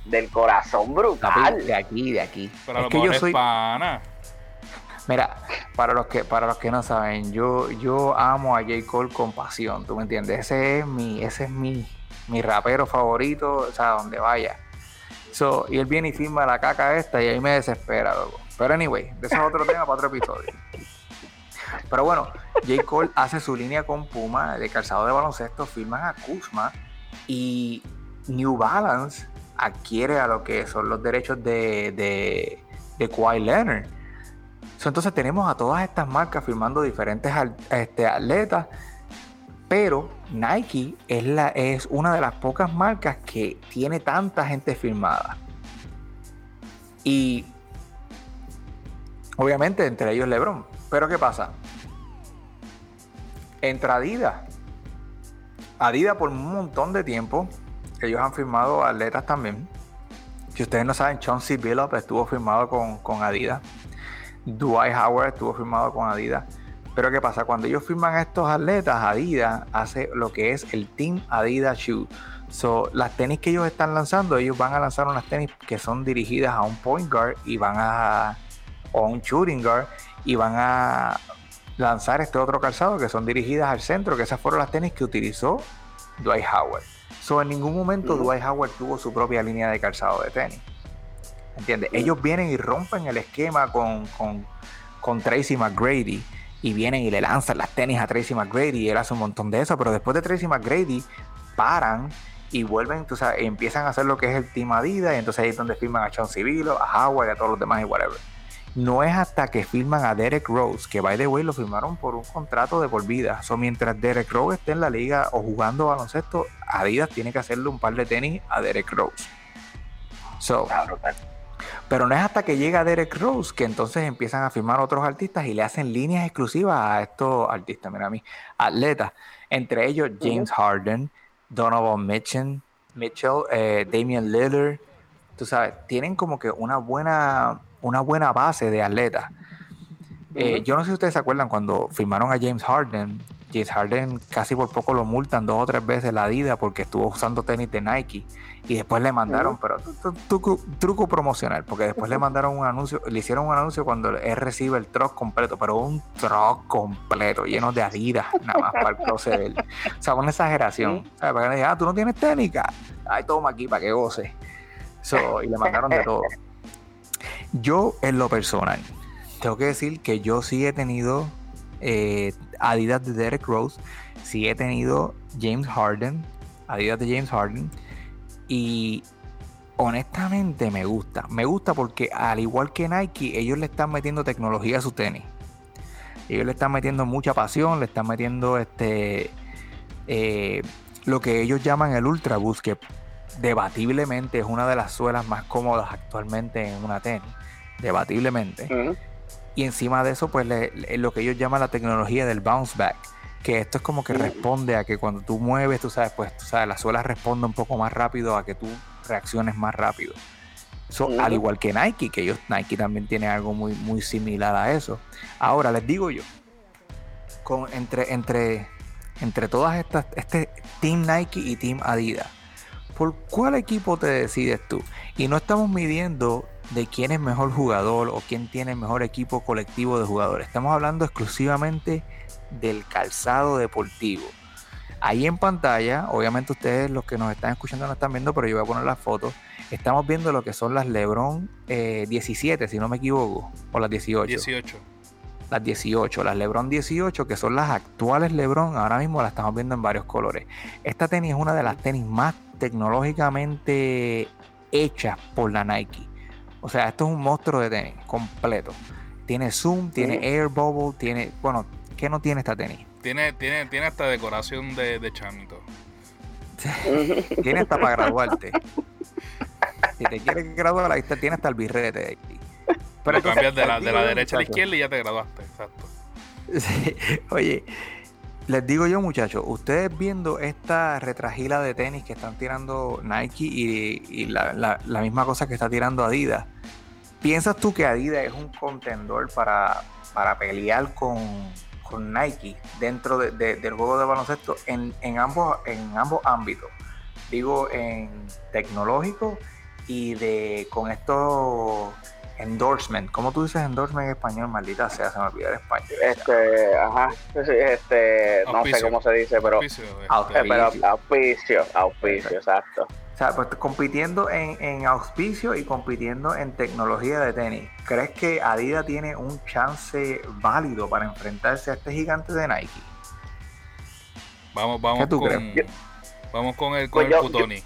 del corazón brutal. De aquí, de aquí. Pero es lo que yo soy. pana. Mira, para los que para los que no saben, yo yo amo a J. Cole con pasión, ¿tú me entiendes? Ese es mi ese es mi, mi rapero favorito, o sea, donde vaya. So, y él viene y firma la caca esta y ahí me desespera, loco. Pero anyway, de eso es otro [laughs] tema para otro episodio. Pero bueno, J. Cole hace su línea con Puma de calzado de baloncesto, firman a Kuzma y New Balance adquiere a lo que son los derechos de, de, de Kawhi Leonard. Entonces tenemos a todas estas marcas firmando diferentes este, atletas, pero Nike es, la, es una de las pocas marcas que tiene tanta gente firmada. Y obviamente entre ellos LeBron. Pero ¿qué pasa? Entra Adidas. Adidas por un montón de tiempo, ellos han firmado atletas también. Si ustedes no saben, Chauncey Billups estuvo firmado con, con Adidas. Dwight Howard estuvo firmado con Adidas. Pero ¿qué pasa? Cuando ellos firman estos atletas, Adidas hace lo que es el Team Adidas Shoe. So, las tenis que ellos están lanzando, ellos van a lanzar unas tenis que son dirigidas a un point guard y van a o un shooting guard y van a lanzar este otro calzado que son dirigidas al centro, que esas fueron las tenis que utilizó Dwight Howard. So, en ningún momento. Dwight Howard tuvo su propia línea de calzado de tenis. ¿Entiendes? Ellos vienen y rompen el esquema con, con, con Tracy McGrady y vienen y le lanzan las tenis a Tracy McGrady y él hace un montón de eso, pero después de Tracy McGrady paran y vuelven, tú sabes, empiezan a hacer lo que es el Team Adidas y entonces ahí es donde firman a Chauncey Billups, a Howard y a todos los demás y whatever. No es hasta que firman a Derek Rose, que by the way lo firmaron por un contrato de por vida. So, mientras Derek Rose esté en la liga o jugando baloncesto, Adidas tiene que hacerle un par de tenis a Derek Rose. So, pero no es hasta que llega Derek Rose que entonces empiezan a firmar otros artistas y le hacen líneas exclusivas a estos artistas, mira a mí, atletas. Entre ellos James Harden, Donovan Mitchell, Mitchell eh, Damian Lillard. tú sabes, tienen como que una buena, una buena base de atletas. Eh, yo no sé si ustedes se acuerdan cuando firmaron a James Harden. James Harden casi por poco lo multan dos o tres veces la Adidas porque estuvo usando tenis de Nike y después le mandaron, pero truco, truco promocional, porque después le mandaron un anuncio, le hicieron un anuncio cuando él recibe el truck completo, pero un truck completo lleno de Adidas, nada más para el closet de él. O sea, una exageración. ¿sabes? Para que le digan, ah, tú no tienes técnica. Ay, toma aquí para que goce. So, y le mandaron de todo. Yo, en lo personal, tengo que decir que yo sí he tenido eh, Adidas de Derek Rose, sí he tenido James Harden, Adidas de James Harden, y honestamente me gusta. Me gusta porque al igual que Nike, ellos le están metiendo tecnología a su tenis. Ellos le están metiendo mucha pasión, le están metiendo este eh, lo que ellos llaman el Ultra Boost, debatiblemente es una de las suelas más cómodas actualmente en una tenis. Debatiblemente. Y encima de eso, pues le- le- lo que ellos llaman la tecnología del bounce back. Que esto es como que responde a que cuando tú mueves, tú sabes, pues tú sabes, la suela responde un poco más rápido a que tú reacciones más rápido. So. Al igual que Nike, que ellos, Nike también tiene algo muy, muy similar a eso. Ahora, les digo yo, con, entre, entre, entre todas estas, este Team Nike y Team Adidas, ¿por cuál equipo te decides tú? Y no estamos midiendo de quién es mejor jugador o quién tiene mejor equipo colectivo de jugadores. Estamos hablando exclusivamente del calzado deportivo. Ahí en pantalla, obviamente ustedes los que nos están escuchando no están viendo, pero yo voy a poner las fotos. Estamos viendo lo que son las Lebron eh, 17, si no me equivoco, o las 18 18. las 18, las Lebron 18, que son las actuales Lebron, ahora mismo las estamos viendo en varios colores. Esta tenis es una de las tenis más tecnológicamente hechas por la Nike. O sea, esto es un monstruo de tenis completo. Tiene zoom, tiene air bubble, tiene, bueno, ¿qué no tiene esta tenis? Tiene, tiene, tiene hasta decoración de, de chamito. [laughs] Tiene hasta para graduarte. Si te quieres graduar, ahí está, tiene hasta el birrete. Pero entonces, cambias de la, de la derecha a la izquierda y ya te graduaste. Exacto. [laughs] Sí, Oye, les digo yo, muchachos, ustedes viendo esta retragila de tenis que están tirando Nike y, la, misma cosa que está tirando Adidas, ¿piensas tú que Adidas es un contendor para, para pelear con, con Nike dentro de- de- del juego de baloncesto en, en, ambos, en ambos ámbitos? Digo, en tecnológico y de con estos endorsement. ¿Cómo tú dices endorsement en español? Maldita sea, se me olvidó el español. Este, ajá, este, no sé cómo se dice, pero, Auspicio, Ah, este, eh, pero Auspicio. auspicio, exacto. O sea, pues compitiendo en, en auspicio y compitiendo en tecnología de tenis. ¿Crees que Adidas tiene un chance válido para enfrentarse a este gigante de Nike? Vamos, vamos tú con. crees? Vamos con el, con Pues el yo- Putoni. Yo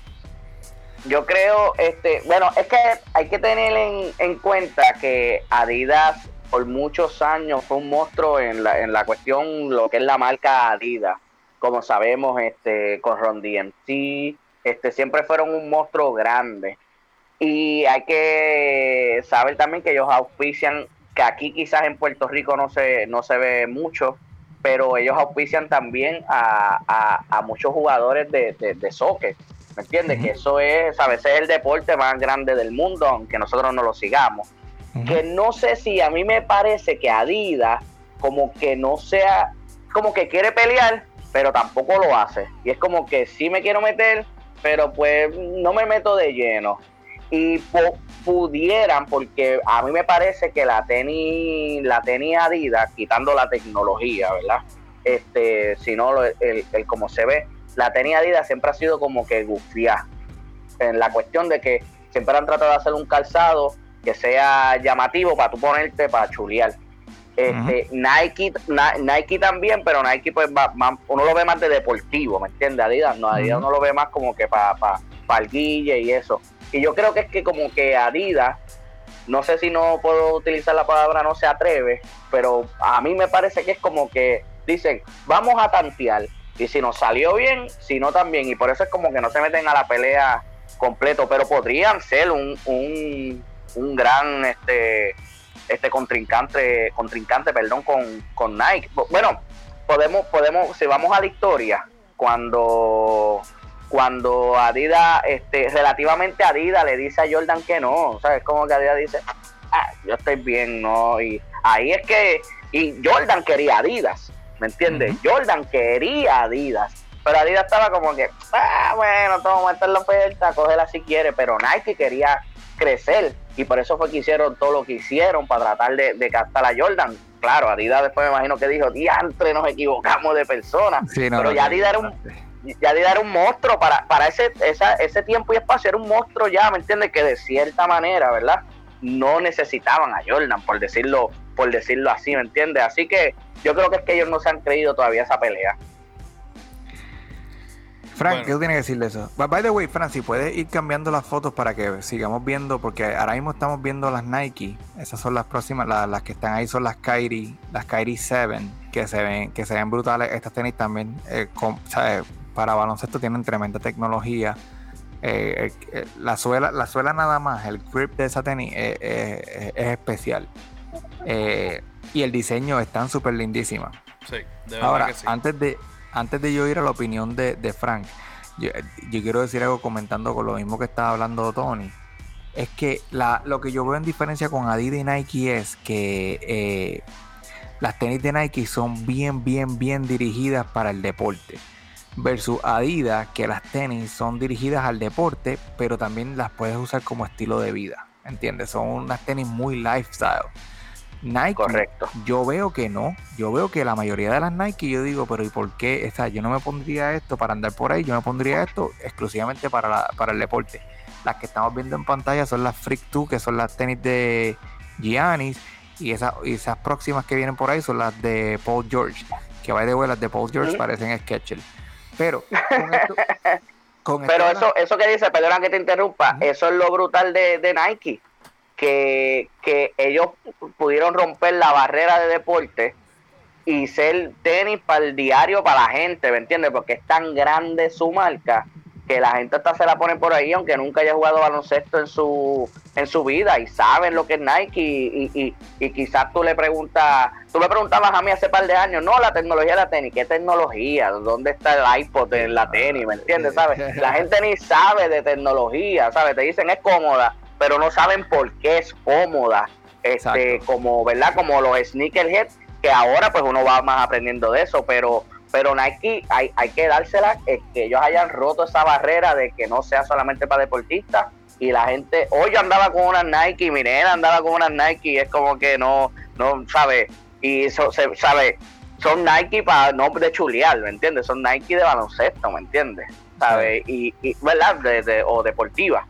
creo, este, bueno, es que hay que tener en, en cuenta que Adidas por muchos años fue un monstruo en la, en la cuestión, lo que es la marca Adidas. Como sabemos, este, con Ron DMC, este, siempre fueron un monstruo grande. Y hay que saber también que ellos auspician, que aquí quizás en Puerto Rico no se, no se ve mucho, pero ellos auspician también a, a- a muchos jugadores de, de, de soccer. ¿Me entiendes? Que eso es, ¿sabes? Ese es el deporte más grande del mundo, aunque nosotros no lo sigamos. Que no sé si a mí me parece que Adidas como que no sea, como que quiere pelear, pero tampoco lo hace. Y es como que sí me quiero meter, pero pues no me meto de lleno. Y po- pudieran, porque a mí me parece que la tenis, la tenis Adidas, quitando la tecnología, ¿verdad? Este, si no, lo- el, el como se ve, la tenis Adidas siempre ha sido como que gufiá. En la cuestión de que siempre han tratado de hacer un calzado que sea llamativo para tú ponerte para chulear. Este, Nike, Nike también, pero Nike pues va- va- uno lo ve más de deportivo, ¿me entiendes? Adidas no, Adidas Ujú. uno lo ve más como que para pa, pa el guille y eso. Y yo creo que es que como que Adidas, no sé si no puedo utilizar la palabra no se atreve, pero a mí me parece que es como que dicen, vamos a tantear. Y si nos salió bien, si no también. Y por eso es como que no se meten a la pelea completo, pero podrían ser un, un, un gran este este contrincante contrincante perdón con, con Nike. Bueno podemos podemos si vamos a la historia cuando cuando Adidas, este, relativamente Adidas le dice a Jordan que no, o sea, es como que Adidas dice, ah, yo estoy bien, no, y ahí es que, y Jordan quería Adidas, ¿me entiendes? Jordan quería Adidas, pero Adidas estaba como que, ah, bueno, toma, esta es la oferta, cógela si quiere, pero Nike quería crecer y por eso fue que hicieron todo lo que hicieron para tratar de, de captar a Jordan. Claro, Adidas después me imagino que dijo, diantre, nos equivocamos de persona, Sí, no, pero no, ya Adidas era un ya Adidas era un monstruo para, para ese, esa, ese tiempo y espacio, era un monstruo ya, ¿me entiendes? Que de cierta manera, ¿verdad? No necesitaban a Jordan, por decirlo, por decirlo así, ¿me entiendes? Así que yo creo que es que ellos no se han creído todavía esa pelea. Frank, Bueno. ¿qué tú tienes que decir de eso? By- the way, Frank, si puedes ir cambiando las fotos para que sigamos viendo, porque ahora mismo estamos viendo las Nike. Esas son las próximas, la- las que están ahí son las Kyrie, las Kyrie 7, que se ven, que se ven brutales. Estas tenis también, eh, con- ¿sabes? para baloncesto tienen tremenda tecnología. Eh, eh, eh, la suela, la suela nada más, el grip de esa tenis eh, eh, es especial. Eh, y el diseño están súper lindísimas. Sí, de verdad Ahora, que sí. antes de antes de yo ir a la opinión de, de Frank, yo, yo quiero decir algo comentando con lo mismo que estaba hablando Tony. Es que la, lo que yo veo en diferencia con Adidas y Nike es que eh, las tenis de Nike son bien, bien, bien dirigidas para el deporte. Versus Adidas, que las tenis son dirigidas al deporte, pero también las puedes usar como estilo de vida. ¿Entiendes? Son unas tenis muy lifestyle. Nike, Correcto. yo veo que no. Yo veo que la mayoría de las Nike, yo digo, pero ¿y por qué? O sea, yo no me pondría esto para andar por ahí, yo me pondría esto exclusivamente para, la- para el deporte. Las que estamos viendo en pantalla son las Freak 2, que son las tenis de Giannis, y esas, y esas próximas que vienen por ahí son las de Paul George. Que by the way, las de Paul George Sí. parecen Skechers. Pero, con esto, [laughs] con Pero de eso, eso que dice, perdona que te interrumpa, eso es lo brutal de, de Nike, que, que ellos pudieron romper la barrera de deporte y ser tenis para el diario, para la gente, ¿me entiendes? Porque es tan grande su marca que la gente hasta se la pone por ahí, aunque nunca haya jugado baloncesto en su en su vida y saben lo que es Nike y, y, y, y quizás tú le preguntas, tú me preguntabas a mí hace par de años, no, la tecnología de la tenis, ¿qué tecnología? ¿Dónde está el iPod en la tenis? ¿Me entiendes? ¿Sabes? La gente ni sabe de tecnología, ¿sabes? Te dicen es cómoda, pero no saben por qué es cómoda. Este, Exacto. como, ¿verdad? Como los sneakerhead, que ahora pues uno va más aprendiendo de eso, pero pero Nike hay, hay que dársela es que ellos hayan roto esa barrera de que no sea solamente para deportistas y la gente, hoy yo andaba con unas Nike, Mirena andaba con unas Nike y es como que no, no, ¿sabes? Y eso, se, ¿sabes? Son Nike para no de chulear, ¿me entiendes? Son Nike de baloncesto, ¿me entiendes? ¿Sabes? Y, y, ¿verdad? De, de- o deportiva.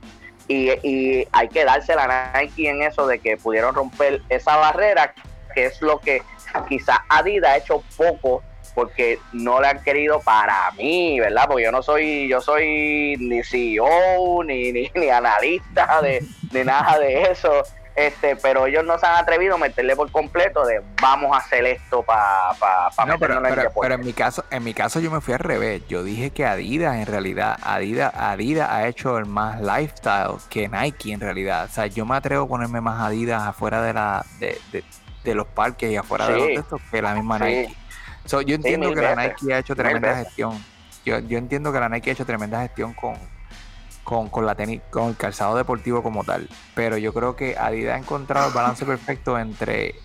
Y, y hay que dársela a Nike en eso de que pudieron romper esa barrera, que es lo que quizás Adidas ha hecho poco porque no le han querido para mí, ¿verdad? Porque yo no soy, yo soy ni CEO, ni, ni, ni analista de, de nada de eso. Este, pero ellos no se han atrevido a meterle por completo de vamos a hacer esto para pa, pa No, pero, en el pero- deporte. pero en mi caso, en mi caso yo me fui al revés. Yo dije que Adidas en realidad, Adidas, Adidas ha hecho el más lifestyle que Nike en realidad. O sea, yo me atrevo a ponerme más Adidas afuera de la, de, de- de los parques y afuera de los textos que la misma Sí. Nike. So, yo entiendo que la Nike ha hecho tremenda gestión. Yo, yo entiendo que la Nike ha hecho tremenda gestión con, con, con la tenis, con el calzado deportivo como tal. Pero yo creo que Adidas ha encontrado el balance perfecto entre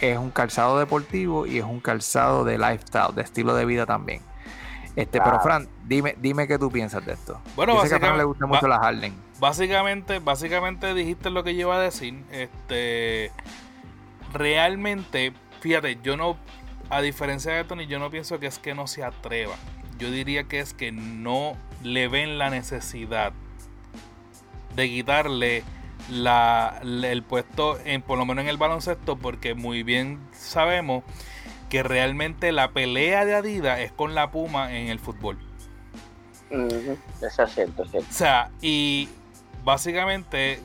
es un calzado deportivo y es un calzado de lifestyle, de estilo de vida también. Este, pero. Fran, dime, dime qué tú piensas de esto. Bueno, yo sé que a Fran le básicamente- gusta mucho la Harden. Básicamente, básicamente dijiste lo que yo iba a decir. Este, realmente, fíjate, yo no, a diferencia de Tony, yo no pienso que es que no se atreva. Yo diría que es que no le ven la necesidad de quitarle la, el puesto, en, por lo menos en el baloncesto, porque muy bien sabemos que realmente la pelea de Adidas es con la Puma en el fútbol. Ujú, Eso es cierto, es cierto. O sea, y básicamente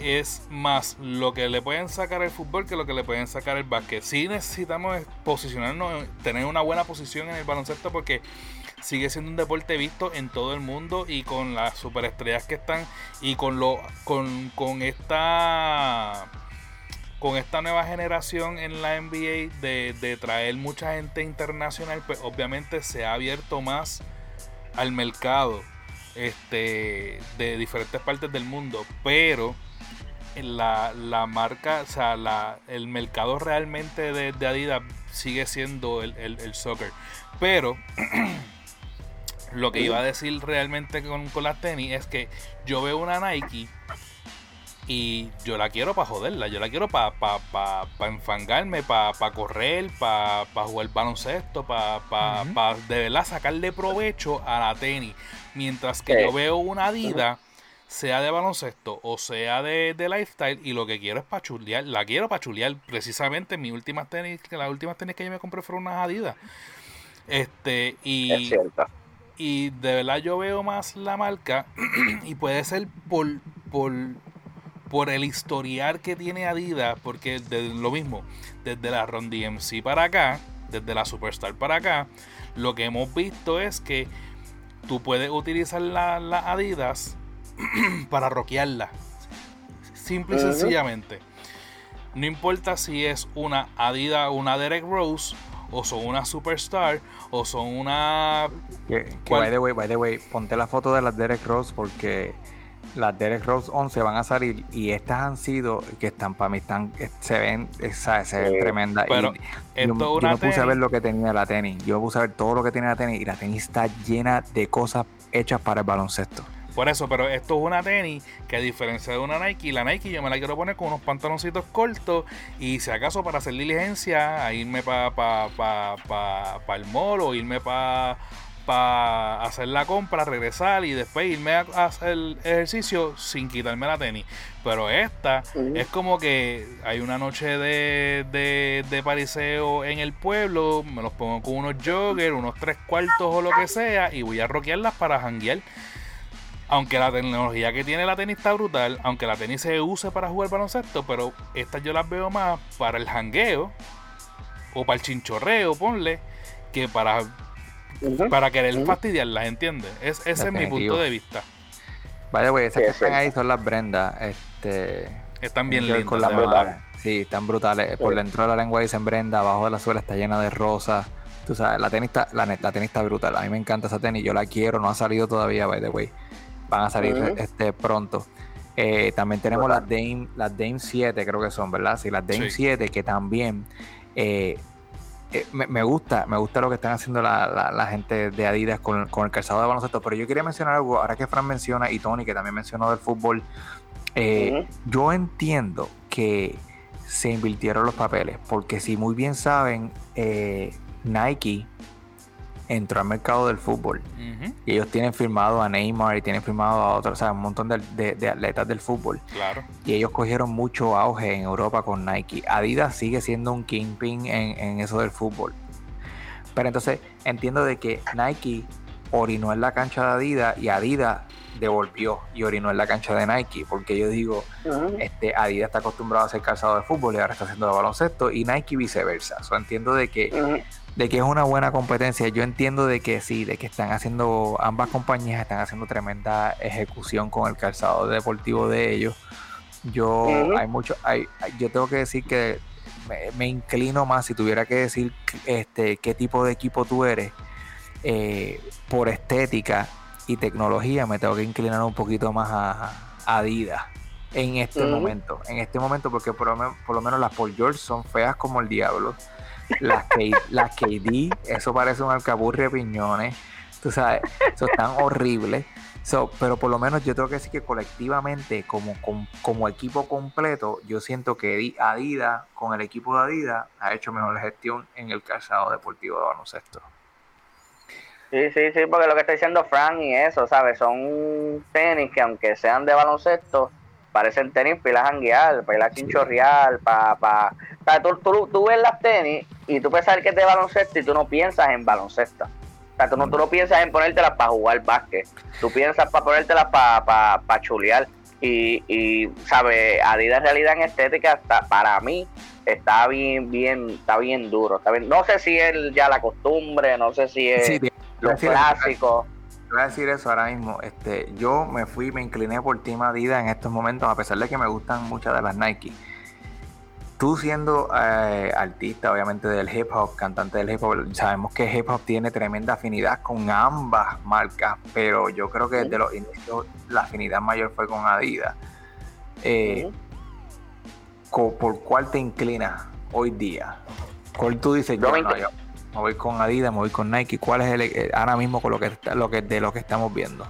es más lo que le pueden sacar el fútbol que lo que le pueden sacar el básquet. Sí necesitamos es posicionarnos, tener una buena posición en el baloncesto porque sigue siendo un deporte visto en todo el mundo y con las superestrellas que están y con lo con, con esta con esta nueva generación en la NBA de, de traer mucha gente internacional, pues obviamente se ha abierto más al mercado este, de diferentes partes del mundo, pero la, la marca, o sea, la, el mercado realmente de, Adidas sigue siendo el, el, el soccer. Pero [clears throat] lo que iba a decir realmente con, con las tenis es que yo veo una Nike y yo la quiero para joderla, yo la quiero para pa, pa, pa enfangarme, para pa correr, para pa jugar baloncesto, para pa, pa de verdad sacarle provecho a la tenis. Mientras que Sí. yo veo una Adidas, sea de baloncesto o sea de, de lifestyle, y lo que quiero es pachulear, la quiero pachulear. Precisamente mis últimas tenis, las últimas tenis que yo me compré fueron unas Adidas. Este, y, Es. Y de verdad yo veo más la marca [clears throat] y puede ser por, por, por el historial que tiene Adidas, porque lo mismo, desde la Ron DMC para acá, desde la Superstar para acá, lo que hemos visto es que tú puedes utilizar la, la Adidas [clears throat] para rockearla. Simple y sencillamente. No importa si es una Adidas, una Derek Rose, o son una Superstar, o son una Que, by the way, by the way, ponte la foto de las Derek Rose porque las Derek Rose 11 van a salir y estas han sido que están para mí están se ven se ven tremendas. Pero y esto yo, yo me puse a ver lo que tenía la tenis. Yo me puse a ver todo lo que tiene la tenis y la tenis está llena de cosas hechas para el baloncesto Por eso, pero esto es una tenis que a diferencia de una Nike, la Nike yo me la quiero poner con unos pantaloncitos cortos y si acaso para hacer diligencia, a irme para pa, pa, pa, pa el mall o irme para pa hacer la compra, regresar y después irme a, hacer el ejercicio sin quitarme la tenis. Pero esta es como que hay una noche de, de, de pariseo en el pueblo, me los pongo con unos joggers, unos tres cuartos o lo que sea y voy a rockearlas para janguear. Aunque la tecnología que tiene la tenis está brutal, aunque la tenis se use para jugar baloncesto, pero estas yo las veo más para el jangueo o para el chinchorreo, ponle, que para, para querer fastidiarlas, ¿entiendes? Es, ese es mi punto de vista. by the way esas que es están ahí son las Brenda este Están bien lindas. con de la verdad. madre. Sí, están brutales. Por dentro de la lengua dicen Brenda, abajo de la suela está llena de rosas. Tú sabes, la tenis está, la, net- la tenis está brutal. A mí me encanta esa tenis, yo la quiero, no ha salido todavía, by the way. Van a salir este pronto. Eh, también tenemos las Dame, las Dame 7, creo que son, ¿verdad? Sí, las Dame Sí. 7, que también eh, eh, me, me gusta, me gusta lo que están haciendo la, la- la gente de Adidas con, con el calzado de baloncesto. Pero yo quería mencionar algo, ahora que Fran menciona y Tony, que también mencionó del fútbol. eh, yo entiendo que se invirtieron los papeles, porque si muy bien saben, eh, Nike entró al mercado del fútbol y ellos tienen firmado a Neymar y tienen firmado a otros, o sea, un montón de, de- de atletas del fútbol claro. y ellos cogieron mucho auge en Europa con Nike. Adidas sigue siendo un kingpin en, en eso del fútbol. Pero entonces entiendo de que Nike orinó en la cancha de Adidas y Adidas devolvió y orinó en la cancha de Nike, porque yo digo, este, Adidas está acostumbrado a hacer calzado de fútbol y ahora está haciendo de baloncesto y Nike viceversa. So, entiendo de que. De que es una buena competencia. Yo entiendo de que sí, de que están haciendo, ambas compañías están haciendo tremenda ejecución con el calzado deportivo de ellos. Yo, hay mucho, hay, yo tengo que decir que me, me inclino más, si tuviera que decir este, qué tipo de equipo tú eres, eh, por estética y tecnología, me tengo que inclinar un poquito más a, a Adidas en este momento. En este momento, porque por por lo menos las Paul George son feas como el diablo. Las, K- las KD, eso parece un alcaburri de piñones. Tú sabes, eso están horribles. So, pero por lo menos yo tengo que decir que colectivamente, como, como, como equipo completo, yo siento que Adi- Adidas, con el equipo de Adidas, ha hecho mejor gestión en el calzado deportivo de baloncesto. Sí, sí, sí, porque lo que está diciendo Frank y eso, ¿sabes? Son tenis que aunque sean de baloncesto, parecen tenis para ir a janguear, para ir a chinchorrear, para... Pa, o sea, tú, tú, tú ves las tenis y tú pensas que es de baloncesto y tú no piensas en baloncesto. O sea, tú no, tú no piensas en ponértelas para jugar básquet. Tú piensas para ponértelas para pa, pa chulear. Y, y, ¿sabes? Adidas en realidad en estética, está, para mí, está bien, bien, está bien duro. Está bien. No sé si es ya la costumbre, no sé si es Sí, lo sí, clásico. Te voy a decir eso ahora mismo. Este, yo me fui, me incliné por Team Adidas en estos momentos, a pesar de que me gustan muchas de las Nike. tú siendo eh, artista, obviamente del hip hop, cantante del hip hop, sabemos que hip hop tiene tremenda afinidad con ambas marcas, pero yo creo que desde los inicios la afinidad mayor fue con Adidas. Eh, ¿Por cuál te inclinas hoy día? ¿Cuál tú dices? Yo Yo, me no, inclino- yo me voy con Adidas, me voy con Nike. ¿Cuál es el eh, ahora mismo con lo que, lo que de lo que estamos viendo?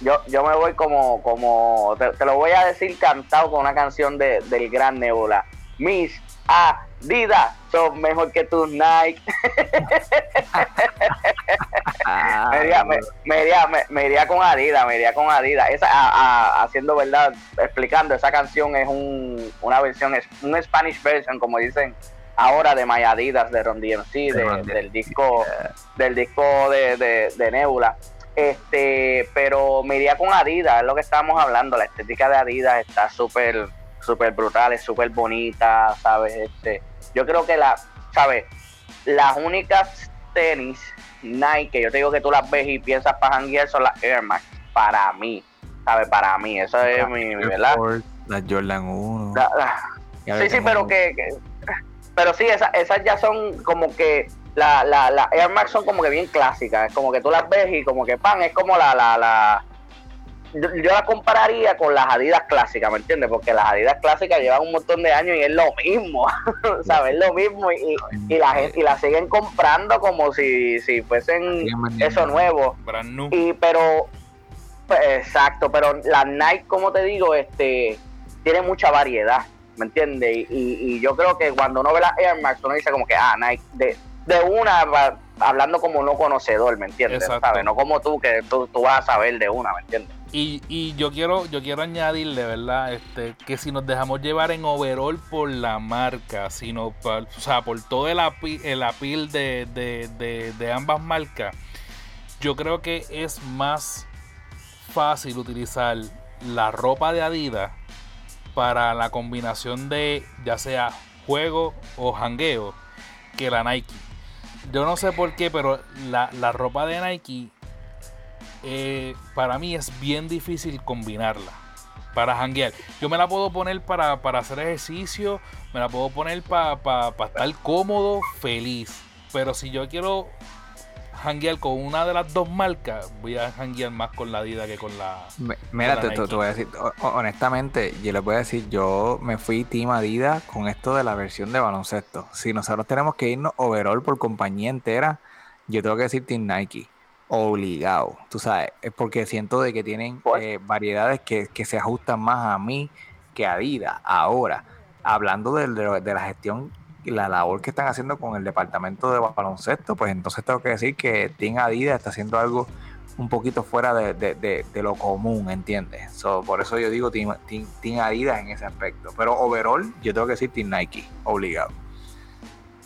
Yo, yo me voy como, como te, lo voy a decir cantado con una canción de, del gran Nebula. Mis Adidas son mejor que tus Nike. [laughs] me, iría, me, me- me iría con Adidas, me iría con Adidas. Esa, a- a- haciendo verdad, explicando, esa canción es un, una versión, es un Spanish version, como dicen ahora, de My Adidas, de Ron DMC, de- del disco, del disco de, de, de Nebula. Este, pero me iría con Adidas, es lo que estábamos hablando, la estética de Adidas está súper, súper brutal, es súper bonita, ¿sabes? Este, yo creo que la, ¿sabes? Las únicas tenis Nike yo te digo que tú las ves y piensas para janguear son las Air Max, para mí, ¿sabes? Para mí, eso es mi, mi ¿verdad? La Jordan 1. La- la- Ya Sí, sí, pero que, que- pero sí, esas, esas ya son como que la, la, la Air Max son como que bien clásicas, es como que tú las ves y como que pan, es como la, la, la yo, yo la compararía con las Adidas clásicas, ¿me entiendes? Porque las Adidas clásicas llevan un montón de años y es lo mismo, [laughs] ¿sabes? Es lo mismo y, y la gente y la siguen comprando como si, si fuesen eso nuevo. Y pero pues, exacto, pero la Nike, como te digo, este tiene mucha variedad, ¿me entiendes? Y, y- y yo creo que cuando uno ve las Air Max, uno dice como que, ah, Nike, de, de una, va- hablando como no conocedor, ¿me entiendes? ¿Sabes? No como tú, que tú, tú vas a saber de una, ¿me entiendes? Y, y yo quiero yo quiero añadirle, ¿verdad? Este, que si nos dejamos llevar en overall por la marca, sino por, o sea, por todo el apil, el appeal de, de, de, de ambas marcas, yo creo que es más fácil utilizar la ropa de Adidas para la combinación de ya sea juego o jangueo que la Nike. Yo no sé por qué, pero la, la ropa de Nike eh, para mí es bien difícil combinarla para janguear. Yo me la puedo poner para, para hacer ejercicio, me la puedo poner para estar cómodo, feliz. Pero si yo quiero janguear con una de las dos marcas, voy a janguear más con la Adidas que con la... Mira, con la te, te- voy a decir, ho- ho- honestamente, yo les voy a decir, yo me fui Team Adidas con esto de la versión de baloncesto. Si nosotros tenemos que irnos overall por compañía entera, yo tengo que decir Team Nike. Obligado, tú sabes, es porque siento de que tienen Pues- eh, variedades que, que se ajustan más a mí que a Adidas. Ahora, hablando de, de- de la gestión, la labor que están haciendo con el departamento de baloncesto, pues entonces tengo que decir que Team Adidas está haciendo algo un poquito fuera de, de- de- de lo común, ¿entiendes? So, por eso yo digo team, team- team Adidas en ese aspecto. Pero overall, yo tengo que decir Team Nike, obligado.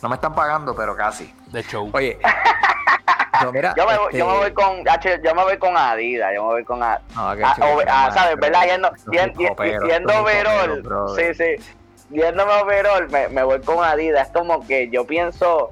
No me están pagando, pero casi. de show. Oye, [laughs] mira, Yo me, voy- yo me este, voy con H, yo me voy con Adidas, yo me voy con A- no, ¿sabes? ¿Verdad? Yendo, yendo estos overall. Sí, sí. Yéndome overall, me, me voy con Adidas. Es como que yo pienso,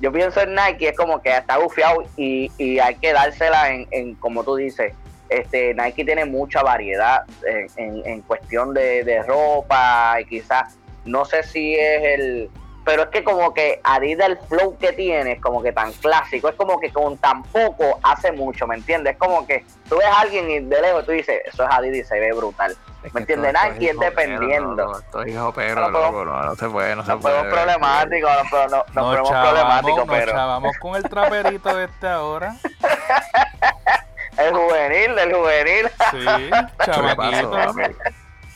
yo pienso en Nike, es como que está bufiado y, y hay que dársela en, en, como tú dices. Este, Nike tiene mucha variedad en, en- en cuestión de, de ropa y quizás, no sé si es el, pero es que como que Adidas el flow que tiene es como que tan clásico, es como que con tan poco hace mucho, ¿me entiendes? Es como que tú ves a alguien y de lejos tú dices, eso es Adidas y se ve brutal. Es ¿Me entiendes? Nike es dependiendo. loco, Esto es hip-hopero, No no, no se puede, no se Nos puede. ponemos problemáticos, nos, nos, nos Nos ponemos problemáticos, nos pero chavamos con el traperito este ahora. [laughs] el juvenil, el juvenil. Sí, [laughs] ¿Qué le pasó, chamaquito. papi?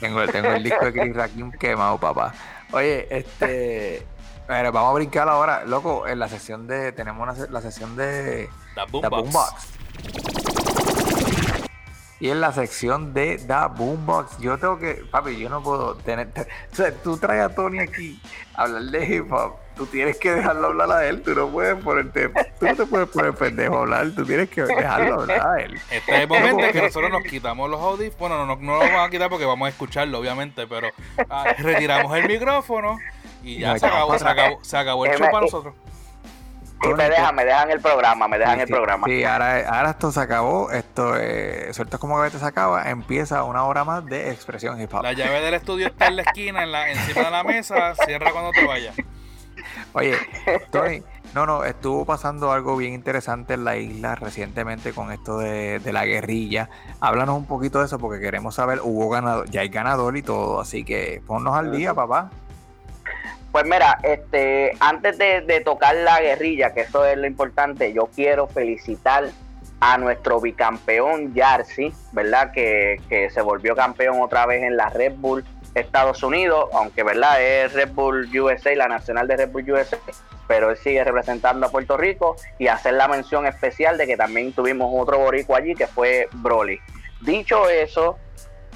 Tengo, tengo el disco de Chris Rakim quemado, papá. Oye, este. Vamos a brincar ahora, loco, en la sesión de. Tenemos una, la sesión de. The The Boombox. Boombox. Y en la sección de The Boombox, yo tengo que. Papi, yo no puedo tener. O sea, tú traes a Tony aquí a hablar de hip hop. Tú tienes que dejarlo hablar a él. Tú no puedes ponerte. Tú no te puedes poner pendejo a hablar. Tú tienes que dejarlo hablar a él. Este es el momento en que nosotros nos quitamos los audífonos. Bueno, no, no, no los vamos a quitar porque vamos a escucharlo, obviamente, pero ah, retiramos el micrófono y ya se acabó, se acabó, se acabó el Eh, show para eh, nosotros. Y me dejan, me dejan el programa, me dejan Sí, el sí, programa. Sí, ahora, ahora esto se acabó. Esto, eh, sueltas como que se acaba. Empieza una hora más de expresión hip hop. La llave del estudio está en la esquina, en la, encima de la mesa. Cierra cuando te vayas. Oye, [laughs] Tony, no, no, estuvo pasando algo bien interesante en la isla recientemente con esto de, de la guerrilla. Háblanos un poquito de eso porque queremos saber, hubo ganador, ya hay ganador y todo, así que ponnos al día, papá. Pues mira, este, antes de, tocar la guerrilla, que eso es lo importante, yo quiero felicitar a nuestro bicampeón Yarsi, ¿verdad? Que, que se volvió campeón otra vez en la Red Bull Estados Unidos, aunque, ¿verdad? Es Red Bull USA, la nacional de Red Bull USA, pero él sigue representando a Puerto Rico y hacer la mención especial de que también tuvimos otro boricua allí que fue Broly. Dicho eso,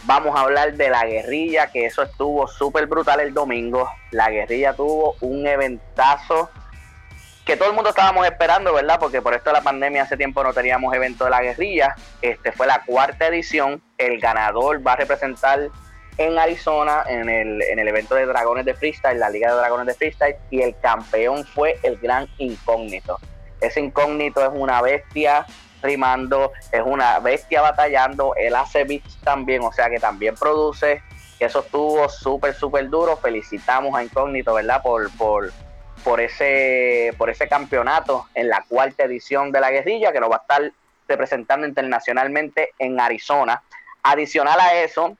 vamos a hablar de la guerrilla, que eso estuvo súper brutal el domingo. La guerrilla tuvo un eventazo que todo el mundo estábamos esperando, ¿verdad? Porque por esto la pandemia hace tiempo no teníamos evento de la guerrilla. Este fue la cuarta edición. El ganador va a representar en Arizona en el, en el evento de Dragones de Freestyle, la Liga de Dragones de Freestyle, y el campeón fue el gran incógnito. Ese incógnito es una bestia rimando, es una bestia batallando, él hace beats también, o sea que también produce, que eso estuvo súper, súper duro. Felicitamos a Incógnito, ¿verdad? Por, por, por, ese, por ese campeonato en la cuarta edición de la guerrilla, que nos va a estar representando internacionalmente en Arizona. Adicional a eso,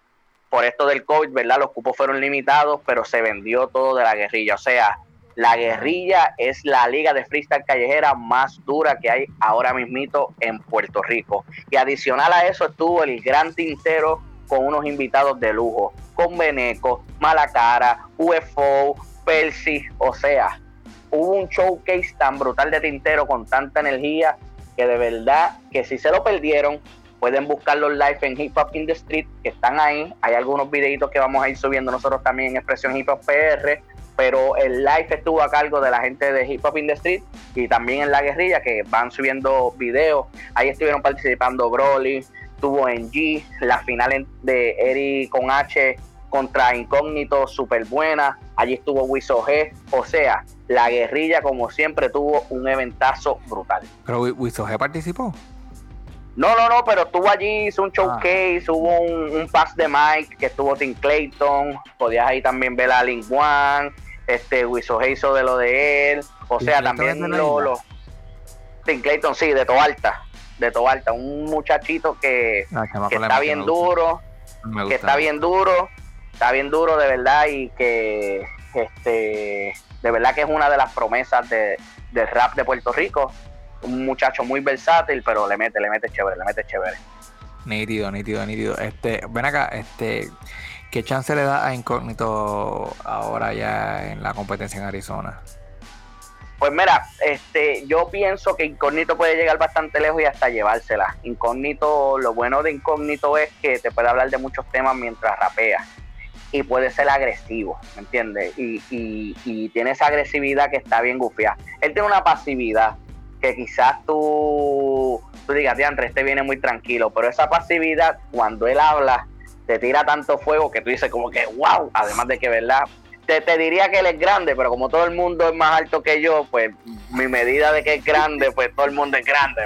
por esto del COVID, ¿verdad? Los cupos fueron limitados, pero se vendió todo de la guerrilla. O sea, la guerrilla es la liga de freestyle callejera más dura que hay ahora mismito en Puerto Rico. Y adicional a eso estuvo el gran tintero con unos invitados de lujo, con Beneco, Malacara, UFO, Percy, o sea, hubo un showcase tan brutal de tintero con tanta energía que de verdad que si se lo perdieron, pueden buscar los live en Hip Hop in the Street, que están ahí. Hay algunos videitos que vamos a ir subiendo nosotros también en Expresión Hip Hop PR, pero el live estuvo a cargo de la gente de Hip Hop in the Street y también en La Guerrilla, que van subiendo videos. Ahí estuvieron participando Broly, tuvo en G, la final de Eri con H contra Incógnito, súper buena. Allí estuvo Wiso G. O sea, la guerrilla, como siempre, tuvo un eventazo brutal. Pero Wi- Wiso G participó. No, no, no, pero estuvo allí, hizo un showcase, hubo un, un pass de Mike que estuvo Tim Clayton, podías ahí también ver a Lin Wan, este Wiso hizo de lo de él, o sea, también lo, lo- Tim Clayton, sí, de Toalta, de Toalta, un muchachito que, Ah, que está bien duro, que está bien duro, está bien duro de verdad y que este de verdad que es una de las promesas de, del rap de Puerto Rico. Un muchacho muy versátil, pero le mete, le mete chévere, le mete chévere. Nítido, nítido, nítido. Este, ven acá, este, ¿qué chance le da a Incógnito ahora ya en la competencia en Arizona? Pues mira, este, yo pienso que Incógnito puede llegar bastante lejos y hasta llevársela. Incógnito, lo bueno de Incógnito es que te puede hablar de muchos temas mientras rapea. Y puede ser agresivo, ¿me entiendes? Y, y, tiene esa agresividad que está bien gufiada. Él tiene una pasividad que quizás tú, tú digas, Diantre, este viene muy tranquilo, pero esa pasividad, cuando él habla, te tira tanto fuego que tú dices como que, wow, además de que, ¿verdad? Te, te diría que él es grande, pero como todo el mundo es más alto que yo, pues mi medida de que es grande, pues todo el mundo es grande.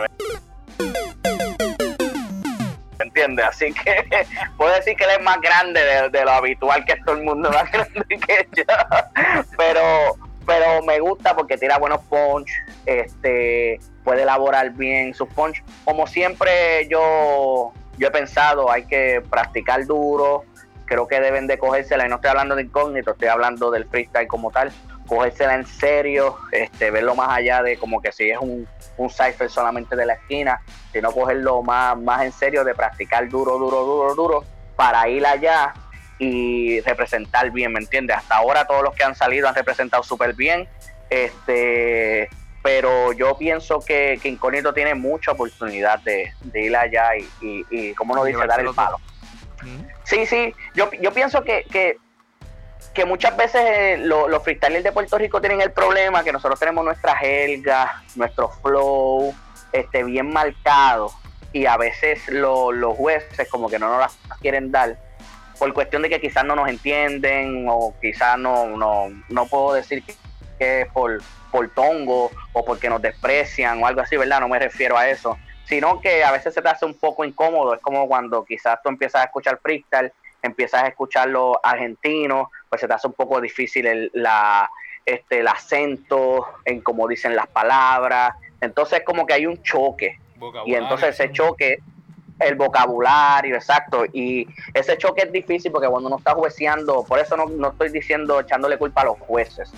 ¿Me entiendes? Así que [laughs] puedo decir que él es más grande de, lo habitual que todo el mundo es más grande que yo. [laughs] Pero, pero me gusta porque tira buenos punch, este, puede elaborar bien sus punch. Como siempre yo, yo he pensado, hay que practicar duro, creo que deben de cogérsela, y no estoy hablando de incógnito, estoy hablando del freestyle como tal, cogérsela en serio, este, verlo más allá de como que si es un, un cipher solamente de la esquina, sino cogerlo más, más en serio, de practicar duro, duro, duro, duro, para ir allá y representar bien, ¿me entiendes? Hasta ahora todos los que han salido han representado súper bien, este, pero yo pienso que, que Incógnito tiene mucha oportunidad de, de ir allá y, y, y como uno dice, dar el palo. Sí, sí, yo, yo pienso que, que, que muchas veces eh, lo- los freestylers de Puerto Rico tienen el problema que nosotros tenemos nuestra jerga, nuestro flow este, bien marcado y a veces lo- los jueces como que no nos las quieren dar por cuestión de que quizás no nos entienden o quizás no, no, no puedo decir que que es por, por tongo o porque nos desprecian o algo así, ¿verdad? No me refiero a eso, sino que a veces se te hace un poco incómodo, es como cuando quizás tú empiezas a escuchar freestyle, empiezas a escuchar los argentinos, pues se te hace un poco difícil el, la, este, el acento en cómo dicen las palabras, entonces como que hay un choque, y entonces ese choque el vocabulario, exacto. Y ese choque es difícil porque cuando uno está jueceando, por eso no, no estoy diciendo echándole culpa a los jueces,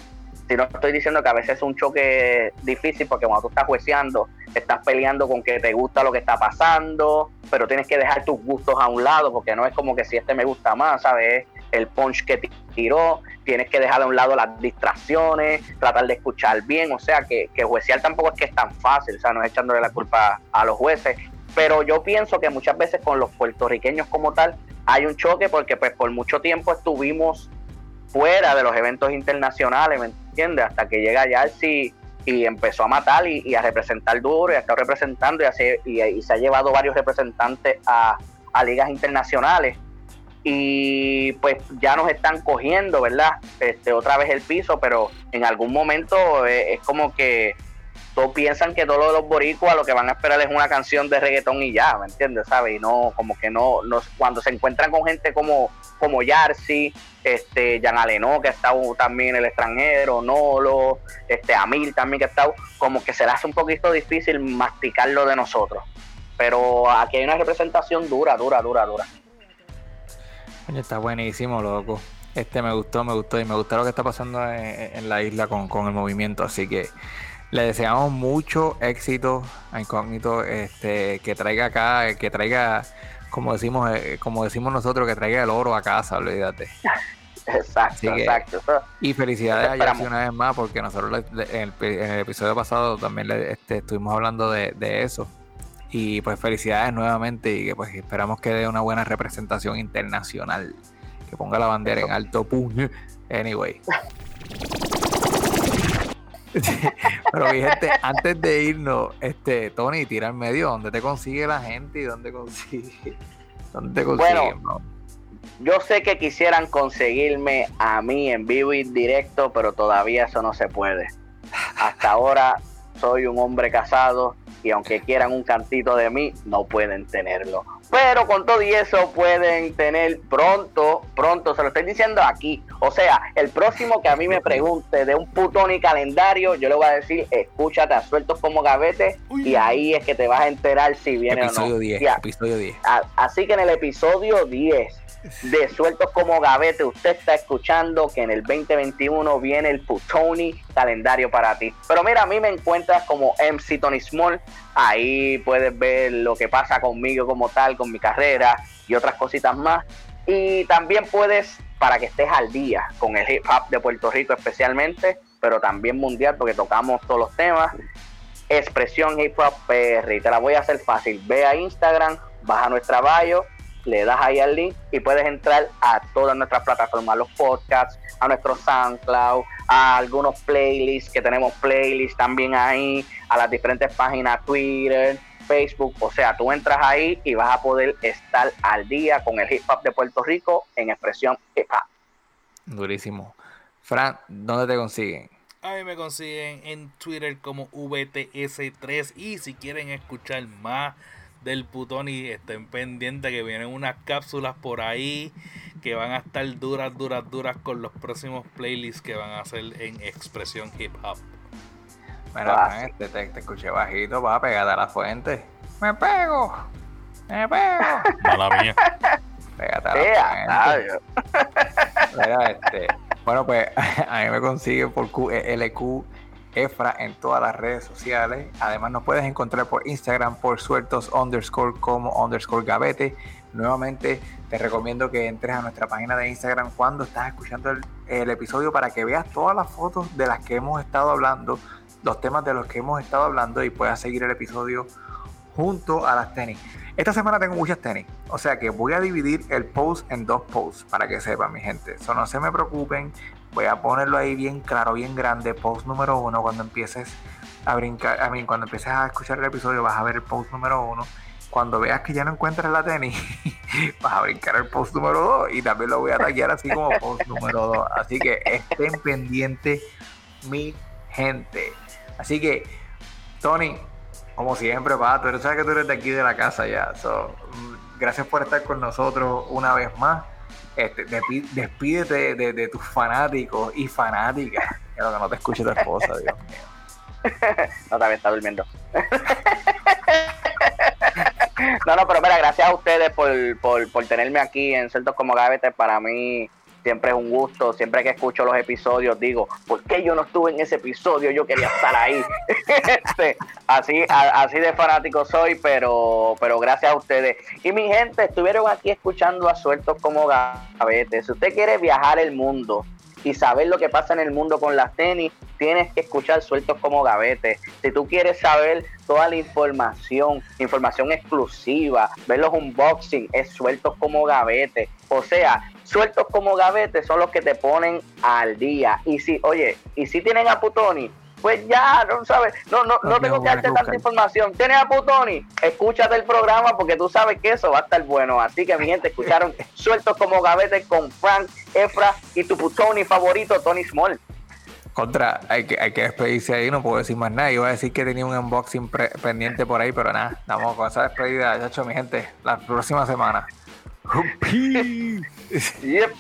sino estoy diciendo que a veces es un choque difícil porque cuando tú estás jueceando, estás peleando con que te gusta lo que está pasando, pero tienes que dejar tus gustos a un lado porque no es como que si este me gusta más, ¿sabes? El punch que tiró, tienes que dejar a un lado las distracciones, tratar de escuchar bien, o sea que, que juecear tampoco es que es tan fácil, o sea, no es echándole la culpa a los jueces, pero yo pienso que muchas veces con los puertorriqueños como tal hay un choque porque pues por mucho tiempo estuvimos fuera de los eventos internacionales, ¿me entiendes? Hasta que llega Yarsi y empezó a matar y, a representar duro y ha estado representando y, se ha llevado varios representantes a, ligas internacionales y pues ya nos están cogiendo, ¿verdad? Este, otra vez el piso, pero en algún momento eh, es como que todos piensan que todos los boricuas lo que van a esperar es una canción de reggaetón y ya, ¿me entiendes? ¿Sabes? Y no, como que no, no cuando se encuentran con gente como, como Yarsi, este, Jan Aleno, que ha estado también en el extranjero, Nolo, este, Amil también que ha estado, como que se le hace un poquito difícil masticarlo de nosotros. Pero aquí hay una representación dura, dura, dura, dura. está buenísimo, loco. Este me gustó, me gustó y me gustó lo que está pasando en, la isla con, con el movimiento, así que le deseamos mucho éxito a Incógnito, este, que traiga acá, que traiga, como decimos, eh, como decimos nosotros, que traiga el oro a casa, olvídate. Exacto, exacto. Y felicidades a Jessy una vez más, porque nosotros en el, episodio pasado también le, este, estuvimos hablando de, eso. Y pues felicidades nuevamente y que pues esperamos que dé una buena representación internacional. Que ponga la bandera en alto puño. [laughs] Anyway. [laughs] [laughs] Pero mi gente, antes de irnos, este, Tony, tira en medio, ¿dónde te consigue la gente y dónde consigue? ¿Dónde te consigue? Bueno, yo sé que quisieran conseguirme a mí en vivo y directo, pero todavía eso no se puede. Hasta ahora soy un hombre casado y aunque quieran un cantito de mí, no pueden tenerlo. Pero con todo y eso pueden tener pronto, pronto, se lo estoy diciendo aquí. O sea, el próximo que a mí me pregunte de un putón y calendario, yo le voy a decir, escúchate a sueltos como gavete y ahí es que te vas a enterar si viene o no. 10, episodio 10. Así que en el episodio 10 de Sueltos como Gavete, usted está escuchando que en el 2021 viene el Putoni calendario para ti. Pero mira, a mí me encuentras como MC Tony Small, ahí puedes ver lo que pasa conmigo como tal, con mi carrera y otras cositas más. Y también puedes, para que estés al día con el hip hop de Puerto Rico especialmente, pero también mundial porque tocamos todos los temas, expresión hip hop PR. Y te la voy a hacer fácil. Ve a Instagram, baja nuestra bio le das ahí al link y puedes entrar a todas nuestras plataformas, los podcasts, a nuestro SoundCloud, a algunos playlists que tenemos playlists también ahí, a las diferentes páginas Twitter, Facebook, o sea, tú entras ahí y vas a poder estar al día con el hip hop de Puerto Rico en expresión hip hop. Durísimo. Fran, ¿dónde te consiguen? A mí me consiguen en Twitter como VTS3 y si quieren escuchar más del putón y estén pendientes que vienen unas cápsulas por ahí que van a estar duras, duras, duras con los próximos playlists que van a hacer en expresión hip hop. Mira, este, te, te, escuché bajito, va a pegar a la fuente. Me pego, me pego. [laughs] Mala mía. Pégate a la fuente. Mira, este, bueno, pues [laughs] a mí me consigue por QLQ Efra en todas las redes sociales. Además nos puedes encontrar por Instagram por sueltos underscore como underscore gavete. Nuevamente te recomiendo que entres a nuestra página de Instagram cuando estás escuchando el, episodio para que veas todas las fotos de las que hemos estado hablando, los temas de los que hemos estado hablando y puedas seguir el episodio junto a las tenis. Esta semana tengo muchas tenis, o sea que voy a dividir el post en dos posts para que sepan mi gente. Eso no se me preocupen, voy a ponerlo ahí bien claro, bien grande, post número uno, cuando empieces a brincar, a mí, cuando empieces a escuchar el episodio vas a ver el post número uno. Cuando veas que ya no encuentras la tenis, [laughs] vas a brincar el post número dos y también lo voy a taguear así como post número dos. Así que estén pendientes mi gente. Así que, Tony, como siempre, Pato, tú sabes que tú eres de aquí de la casa ya. So, mm, gracias por estar con nosotros una vez más. Este, despídete de, tus fanáticos y fanáticas. [laughs] Lo que no te escuche tu esposa, Dios mío. [laughs] No, también está durmiendo. [laughs] no, no, pero mira, gracias a ustedes por, por, por tenerme aquí en Celtos como Gavetes. Para mí siempre es un gusto. Siempre que escucho los episodios digo, ¿por qué yo no estuve en ese episodio? Yo quería estar ahí. [laughs] Este, así, así de fanático soy, pero, pero gracias a ustedes. Y mi gente, estuvieron aquí escuchando a Sueltos como Gavetes. Si usted quiere viajar el mundo y saber lo que pasa en el mundo con las tenis, tienes que escuchar Sueltos como Gavete. Si tú quieres saber toda la información, información exclusiva, ver los unboxing, es Sueltos como Gavete. O sea, Sueltos como Gavete son los que te ponen al día. Y si, oye, y si tienen a Putoni, pues ya, no sabes, no, no, no tengo que darte tanta información. Tienes a Putoni, escúchate el programa porque tú sabes que eso va a estar bueno. Así que mi gente, escucharon [laughs] Sueltos como Gavete con Frank, Efra y tu Putoni favorito, Tony Small. Contra, hay que, hay que despedirse ahí, no puedo decir más nada. Iba a decir que tenía un unboxing pendiente por ahí, pero nada, estamos con esa despedida, chacho, mi gente, la próxima semana. Yep.